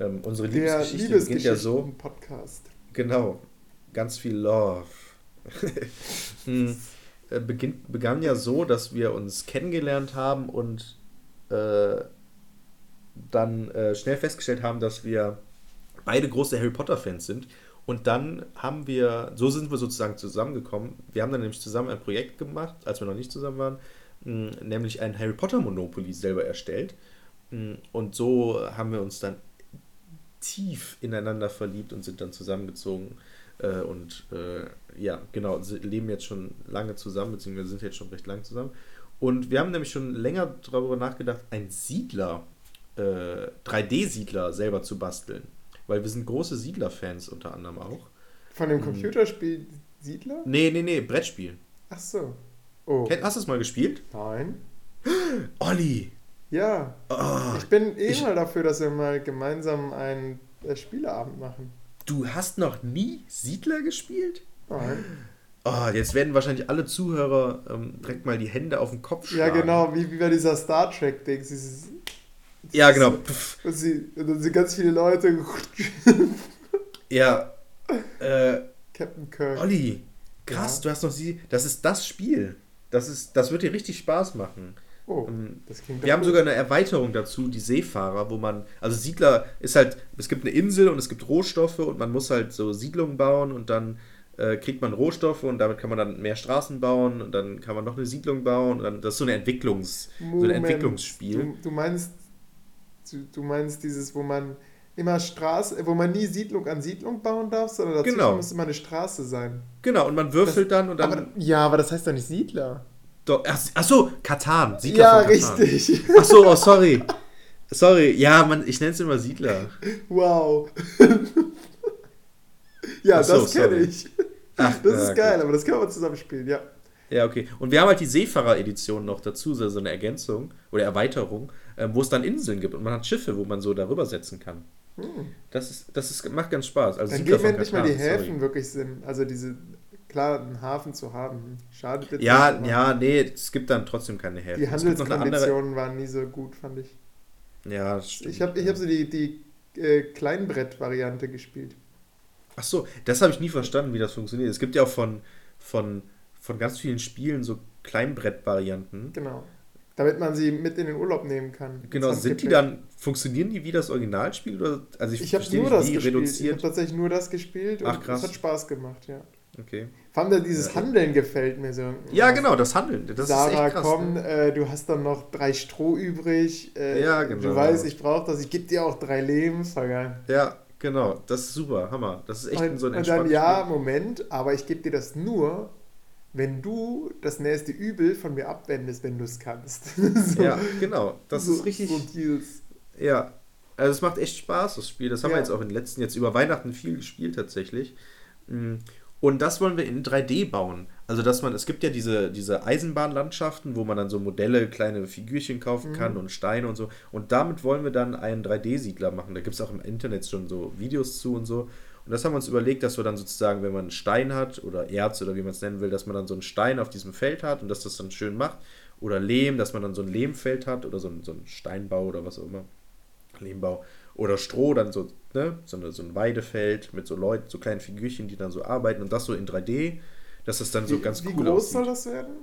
Ähm, unsere Liebesgeschichte, der beginnt ja so. Podcast. Genau, ganz viel Love. hm, äh, beginnt, begann ja so, dass wir uns kennengelernt haben und äh, dann äh, schnell festgestellt haben, dass wir beide große Harry Potter-Fans sind und dann haben wir, so sind wir sozusagen zusammengekommen. Wir haben dann nämlich zusammen ein Projekt gemacht, als wir noch nicht zusammen waren, nämlich ein Harry Potter Monopoly selber erstellt. Und so haben wir uns dann tief ineinander verliebt und sind dann zusammengezogen. Äh, und äh, ja, genau, leben jetzt schon lange zusammen, beziehungsweise sind jetzt schon recht lang zusammen. Und wir haben nämlich schon länger darüber nachgedacht, ein Siedler, äh, 3D-Siedler selber zu basteln weil wir sind große Siedler-Fans unter anderem auch. Von dem hm. Computerspiel Siedler? Nee, nee, nee, Brettspiel. Ach so. Oh. Hast du es mal gespielt? Nein. Olli! Ja. Oh, ich bin eh ich, mal dafür, dass wir mal gemeinsam einen äh, Spieleabend machen. Du hast noch nie Siedler gespielt? Nein. Oh, jetzt werden wahrscheinlich alle Zuhörer ähm, direkt mal die Hände auf den Kopf schlagen. Ja, genau, wie, wie bei dieser Star Trek-Ding. Ja, genau. Und, sie, und dann sind ganz viele Leute. ja. Äh, Captain Kirk. Olli, krass, ja. du hast noch sie. Das ist das Spiel. Das, ist, das wird dir richtig Spaß machen. Oh, ähm, das klingt Wir haben gut. sogar eine Erweiterung dazu, die Seefahrer, wo man, also Siedler ist halt, es gibt eine Insel und es gibt Rohstoffe und man muss halt so Siedlungen bauen und dann äh, kriegt man Rohstoffe und damit kann man dann mehr Straßen bauen und dann kann man noch eine Siedlung bauen und dann, das ist so, eine Entwicklungs, Moment, so ein Entwicklungsspiel. Du, du meinst Du, du meinst dieses, wo man immer Straße, wo man nie Siedlung an Siedlung bauen darf, sondern dazwischen genau. muss immer eine Straße sein. Genau, und man würfelt das, dann und dann. Aber, ja, aber das heißt doch nicht Siedler. Doch, ach, so, Katan. Siedler ja, richtig. Ach so, oh, sorry. Sorry, ja, man, ich nenne es immer Siedler. Wow. ja, so, das kenne ich. Ach, das ist geil, aber das kann man zusammen spielen, ja. Ja, okay. Und wir haben halt die Seefahrer-Edition noch dazu, so eine Ergänzung oder Erweiterung, äh, wo es dann Inseln gibt und man hat Schiffe, wo man so darüber setzen kann. Hm. Das, ist, das ist, macht ganz Spaß. Also dann geben endlich mal die Häfen sorry. wirklich Sinn. Also diese, klar, einen Hafen zu haben. Schade. Ja, ja, nee, es gibt dann trotzdem keine Häfen. Die Handelskonditionen waren nie so gut, fand ich. Ja, das stimmt. Ich habe ich hab so die, die äh, Kleinbrett-Variante gespielt. Ach so, das habe ich nie verstanden, wie das funktioniert. Es gibt ja auch von, von von ganz vielen Spielen so Kleinbrett-Varianten. Genau. Damit man sie mit in den Urlaub nehmen kann. Genau, sind die dann, funktionieren die wie das Originalspiel? Oder, also ich, ich habe nur nicht, das gespielt. Reduziert. Ich habe tatsächlich nur das gespielt Ach, krass. es hat Spaß gemacht, ja. Okay. Vor allem dieses ja. Handeln gefällt mir so. Ja, genau, das Handeln. Das Sarah, krass, komm, ne? äh, du hast dann noch drei Stroh übrig. Äh, ja, genau. Du weißt, ich brauche das. Ich gebe dir auch drei Leben. Ja, genau. Das ist super. Hammer. Das ist echt und, so ein Und dann, ja, Moment, aber ich gebe dir das nur, wenn du das nächste Übel von mir abwendest, wenn du es kannst. so, ja, genau. Das so, ist richtig. So ja, also es macht echt Spaß, das Spiel. Das haben ja. wir jetzt auch in den letzten, jetzt über Weihnachten viel gespielt tatsächlich. Und das wollen wir in 3D bauen. Also, dass man, es gibt ja diese, diese Eisenbahnlandschaften, wo man dann so Modelle, kleine Figürchen kaufen mhm. kann und Steine und so. Und damit wollen wir dann einen 3D-Siedler machen. Da gibt es auch im Internet schon so Videos zu und so. Und das haben wir uns überlegt, dass wir dann sozusagen, wenn man einen Stein hat oder Erz oder wie man es nennen will, dass man dann so einen Stein auf diesem Feld hat und dass das dann schön macht. Oder Lehm, dass man dann so ein Lehmfeld hat oder so ein, so ein Steinbau oder was auch immer. Lehmbau. Oder Stroh, dann so, ne, so, eine, so ein Weidefeld mit so Leuten, so kleinen Figürchen, die dann so arbeiten und das so in 3D, dass das dann so wie, ganz wie cool aussieht. Wie groß soll das werden?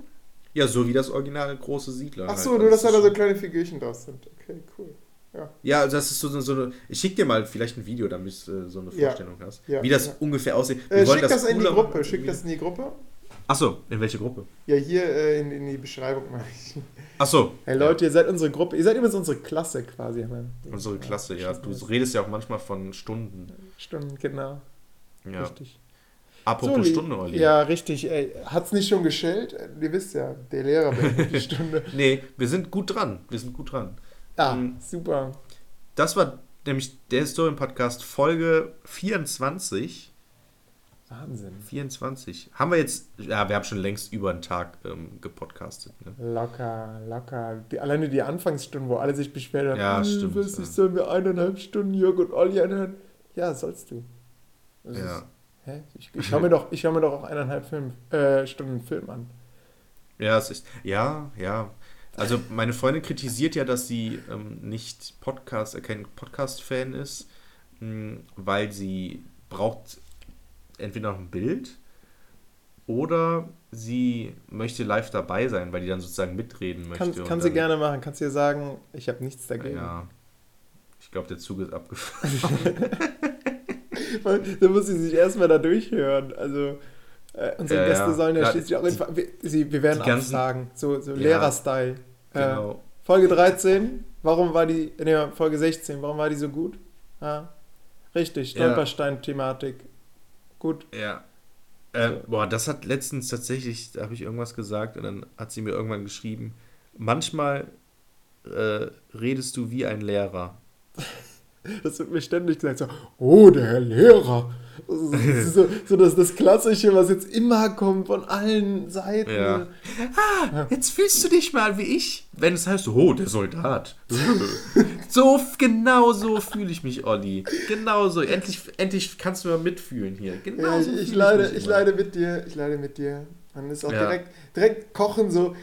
Ja, so wie das originale große Siedler. Ach halt. so, halt. nur dass da so kleine Figürchen draus sind. Okay, cool. Ja. ja, das ist so, so eine. Ich schicke dir mal vielleicht ein Video, damit du so eine Vorstellung ja. hast. Ja. Wie das ungefähr aussieht. Äh, schick das, das in die Gruppe. Schick das in die Gruppe. Achso, in welche Gruppe? Ja, hier äh, in, in die Beschreibung meine ich. Achso. Hey Leute, ihr seid unsere Gruppe. Ihr seid übrigens unsere Klasse quasi. Unsere Klasse, ja. Du redest ja auch manchmal von Stunden. Stunden, genau. Ja. Richtig. Apropos so, Stunde, Olli. Ja, richtig. Ey, hat's nicht schon geschellt? Ihr wisst ja, der Lehrer beendet die Stunde. nee, wir sind gut dran. Wir sind gut dran. Ah, mhm. super. Das war nämlich der Historien-Podcast Folge 24. Wahnsinn. 24. Haben wir jetzt, ja, wir haben schon längst über einen Tag ähm, gepodcastet. Ne? Locker, locker. Die, alleine die Anfangsstunden, wo alle sich beschwert haben, ja, hm, stimmt, was, ich soll mir eineinhalb Stunden Jörg und Olli anhören. Ja, sollst du. Das ja. Ist, hä? Ich, ich schaue mir, doch, schau mir doch auch eineinhalb Film, äh, Stunden Film an. Ja, es ist, ja, ja. Also meine Freundin kritisiert ja, dass sie ähm, nicht Podcast, äh, kein Podcast-Fan ist, mh, hm, weil sie braucht entweder noch ein Bild oder sie möchte live dabei sein, weil die dann sozusagen mitreden möchte. Kann, kann sie gerne machen. Kannst du ihr sagen, ich habe nichts dagegen. Ja. Ich glaube, der Zug ist abgefahren. da muss sie sich erstmal da durchhören. Also, äh, unsere ja, Gäste ja. sollen ja, schließlich auch. In, wir, sie, wir werden ganzen, sagen, so, so Lehrer-Style. Genau. Äh, Folge 13, warum war die, ne, Folge 16, warum war die so gut? Ja, richtig, Stolperstein-Thematik. Gut. Ja. Äh, boah, das hat letztens tatsächlich, da habe ich irgendwas gesagt und dann hat sie mir irgendwann geschrieben, manchmal äh, redest du wie ein Lehrer. Das wird mir ständig gesagt, so, oh, der Herr Lehrer. Ist so, so das, das Klassische, was jetzt immer kommt von allen Seiten. Ja. Ah, jetzt fühlst du dich mal wie ich. Wenn es heißt, oh, der Soldat. so, genau so fühle ich mich, Olli. Genau so. Endlich, endlich kannst du mal mitfühlen hier. Genau ja, so ich, ich leide, ich, ich leide mit dir. Ich leide mit dir. Man ist auch ja. direkt, direkt kochen so.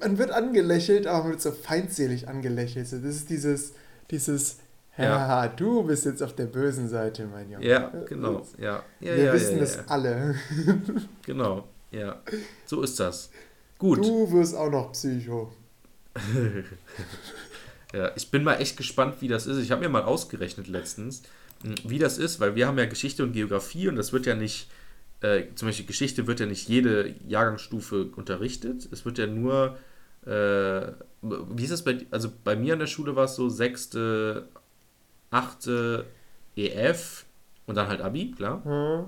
Man wird angelächelt, aber man wird so feindselig angelächelt. So, das ist dieses, dieses ja, du bist jetzt auf der bösen Seite, mein Junge. Ja, genau. Ja. ja Wir ja, wissen es alle. genau, ja. So ist das. Gut. Du wirst auch noch Psycho. ja, ich bin mal echt gespannt, wie das ist. Ich habe mir mal ausgerechnet letztens, hm, wie das ist, weil wir haben ja Geschichte und Geografie und das wird ja nicht, äh, zum Beispiel Geschichte wird ja nicht jede Jahrgangsstufe unterrichtet. Es wird ja nur, äh, wie ist das bei, also bei mir an der Schule war es so, sechste, 8. EF und dann halt Abi, klar. Hm.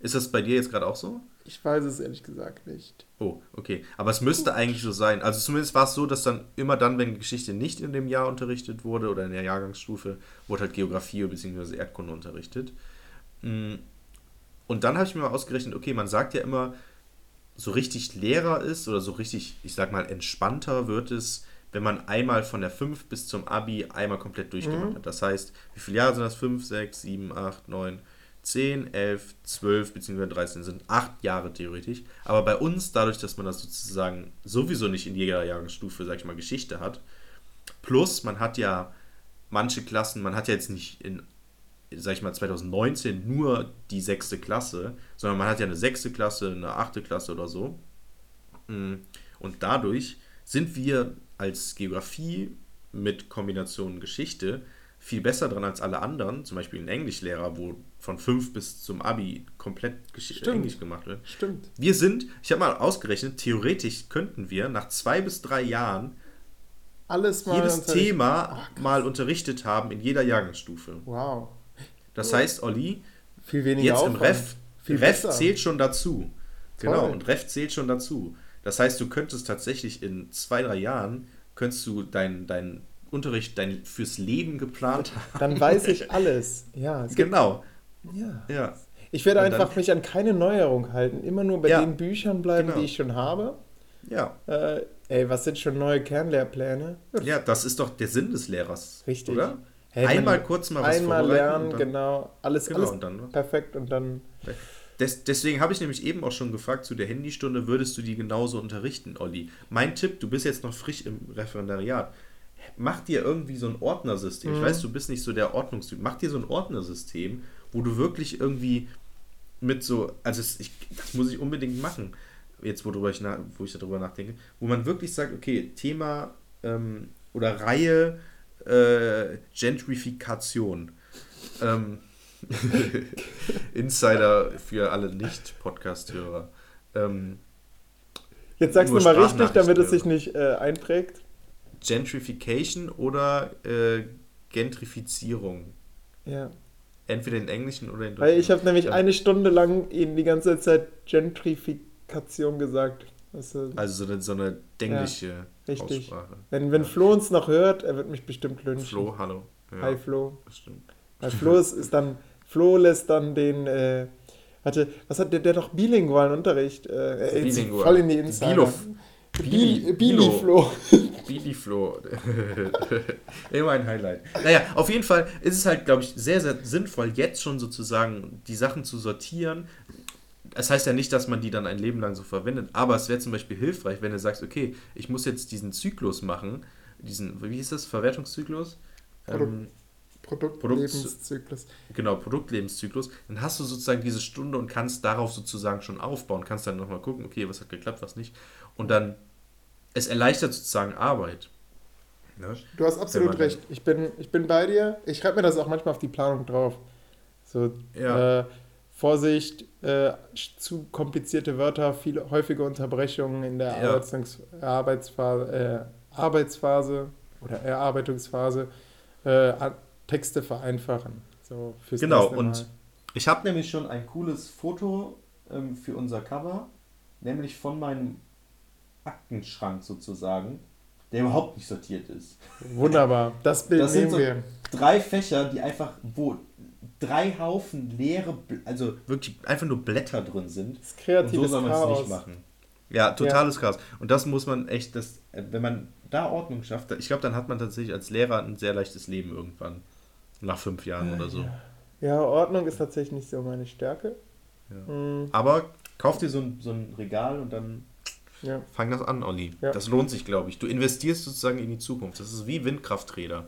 Ist das bei dir jetzt gerade auch so? Ich weiß es ehrlich gesagt nicht. Oh, okay. Aber es müsste eigentlich so sein. Also zumindest war es so, dass dann immer dann, wenn Geschichte nicht in dem Jahr unterrichtet wurde oder in der Jahrgangsstufe, wurde halt Geografie bzw. Erdkunde unterrichtet. Mm. Und dann habe ich mir mal ausgerechnet, okay, man sagt ja immer, so richtig Lehrer ist oder so richtig, ich sag mal, entspannter wird es, wenn man einmal von der 5 bis zum Abi einmal komplett durchgemacht mhm. hat. Das heißt, wie viele Jahre sind das? 5, 6, 7, 8, 9, 10, 11, 12 bzw. 13 sind 8 Jahre theoretisch. Aber bei uns, dadurch, dass man das sozusagen sowieso nicht in jeder Jahrgangsstufe, sag ich mal, Geschichte hat, plus man hat ja manche Klassen, man hat ja jetzt nicht in, sag ich mal, 2019 nur die sechste Klasse, sondern man hat ja eine sechste Klasse, eine achte Klasse oder so. Mm. Und dadurch sind wir als Geografie mit Kombination Geschichte viel besser dran als alle anderen, zum Beispiel ein Englischlehrer, wo von 5 bis zum Abi komplett Stimmt. Englisch gemacht wird. Stimmt. Wir sind, ich habe mal ausgerechnet, theoretisch könnten wir nach zwei bis drei Jahren alles mal jedes Thema Ach, mal unterrichtet haben in jeder Jahrgangsstufe. Wow. Das heißt, Olli, viel weniger jetzt im Ref, Ref zählt schon dazu. Toll. Genau, und Ref zählt schon dazu. Das heißt, du könntest tatsächlich in zwei, drei Jahren, könntest du deinen dein Unterricht dein fürs Leben geplant haben. Dann weiß ich alles. Ja, genau. ja. ja. Ich werde einfach dann, mich an keine Neuerung halten, immer nur bei ja, den Büchern bleiben, genau. die ich schon habe. Ja. Äh, ey, was sind schon neue Kernlehrpläne? Ja, das ist doch der Sinn des Lehrers. Richtig. Oder? Hey, einmal kurz mal was Einmal lernen, dann, genau. Alles, genau, alles und dann, perfekt und dann. Des, deswegen habe ich nämlich eben auch schon gefragt, zu der Handystunde würdest du die genauso unterrichten, Olli? Mein Tipp, du bist jetzt noch frisch im Referendariat. Mach dir irgendwie so ein Ordnersystem. Mhm. Ich weiß, du bist nicht so der Ordnungstyp. Mach dir so ein Ordnersystem, wo du wirklich irgendwie mit so, also ich, das muss ich unbedingt machen, jetzt worüber ich, wo ich darüber nachdenke, wo man wirklich sagt, okay, Thema ähm, oder Reihe äh, Gentrifikation. Ähm, Insider für alle Nicht-Podcast-Hörer. Ähm, Jetzt sagst du mal richtig, damit es sich nicht äh, einprägt. Gentrification oder äh, Gentrifizierung. Ja. Entweder in Englischen oder in Deutsch. Weil ich habe nämlich ja. eine Stunde lang ihnen die ganze Zeit Gentrifikation gesagt. Also, also so eine, so eine dängliche ja, richtig. Aussprache. Wenn, wenn ja. Flo uns noch hört, er wird mich bestimmt lünchen. Flo, hallo. Hi Flo. Weil Flo ist, ist dann Flo lässt dann den, äh, Hatte, was hat der, der doch bilingualen Unterricht? Äh, Bilingual. Voll in die Insider. Bili, Biliflo. Biliflo. Immer ein Highlight. Naja, auf jeden Fall ist es halt, glaube ich, sehr, sehr sinnvoll, jetzt schon sozusagen die Sachen zu sortieren. Das heißt ja nicht, dass man die dann ein Leben lang so verwendet, aber es wäre zum Beispiel hilfreich, wenn du sagst, okay, ich muss jetzt diesen Zyklus machen, diesen, wie hieß das, Verwertungszyklus? Ähm, Produktlebenszyklus. Produkt, genau, Produktlebenszyklus. Dann hast du sozusagen diese Stunde und kannst darauf sozusagen schon aufbauen, kannst dann nochmal gucken, okay, was hat geklappt, was nicht. Und dann, es erleichtert sozusagen Arbeit. Ne? Du hast absolut recht. Ich bin, ich bin bei dir. Ich schreibe mir das auch manchmal auf die Planung drauf. So, ja. äh, Vorsicht, äh, zu komplizierte Wörter, viele häufige Unterbrechungen in der ja. Arbeitsphase, äh, Arbeitsphase oder Erarbeitungsphase, äh, Texte vereinfachen. So fürs genau, und ich habe nämlich schon ein cooles Foto ähm, für unser Cover, nämlich von meinem Aktenschrank sozusagen, der überhaupt nicht sortiert ist. Wunderbar, das Bild das nehmen sind so wir. Drei Fächer, die einfach, wo drei Haufen leere, also wirklich einfach nur Blätter drin sind. Das ist kreatives Und so soll man es nicht machen. Ja, totales ja. Chaos. Und das muss man echt, das, wenn man da Ordnung schafft, ich glaube, dann hat man tatsächlich als Lehrer ein sehr leichtes Leben irgendwann. Nach fünf Jahren oder so. Ja, Ordnung ist tatsächlich nicht so meine Stärke. Ja. Mhm. Aber kauf dir so ein, so ein Regal und dann ja. Fang das an, Olli. Ja. Das lohnt sich, glaube ich. Du investierst sozusagen in die Zukunft. Das ist wie Windkrafträder.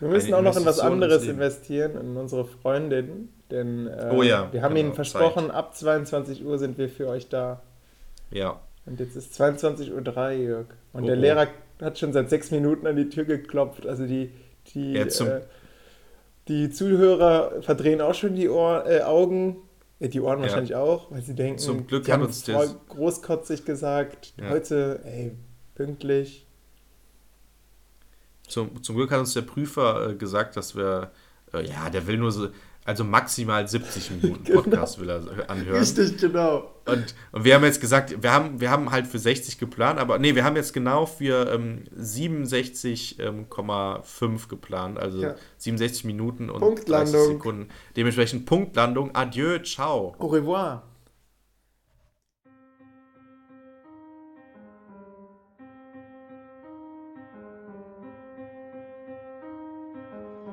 Wir müssen auch noch in was anderes investieren, in unsere Freundin. Denn äh, oh ja, wir haben genau, ihnen versprochen, Zeit. ab 22 Uhr sind wir für euch da. Ja. Und jetzt ist 22.03 Uhr, Jörg. Und oh, der Lehrer hat schon seit sechs Minuten an die Tür geklopft. Also die, die, ja, äh, die Zuhörer verdrehen auch schon die Ohr, äh, Augen die Ohren ja. wahrscheinlich auch, weil sie denken, Zum Glück die haben uns voll großkotzig gesagt, ja. heute, ey, pünktlich. Zum, zum Glück hat uns der Prüfer äh, gesagt, dass wir, äh, ja, der will nur so, also maximal 70 Minuten genau. Podcast genau. will er anhören. Richtig, genau. Und, und wir haben jetzt gesagt, wir haben, wir haben halt für 60 geplant, aber nee, wir haben jetzt genau für ähm, 67,5 ähm, geplant, also ja. 67 Minuten und 30 Sekunden. Dementsprechend Punktlandung. Adieu, ciao. Au revoir.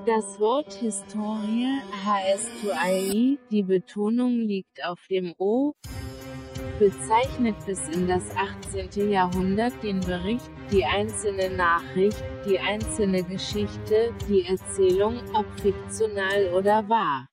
Das Wort Historie HS2i, die Betonung liegt auf dem O, bezeichnet bis in das 18. Jahrhundert den Bericht, die einzelne Nachricht, die einzelne Geschichte, die Erzählung, ob fiktional oder wahr.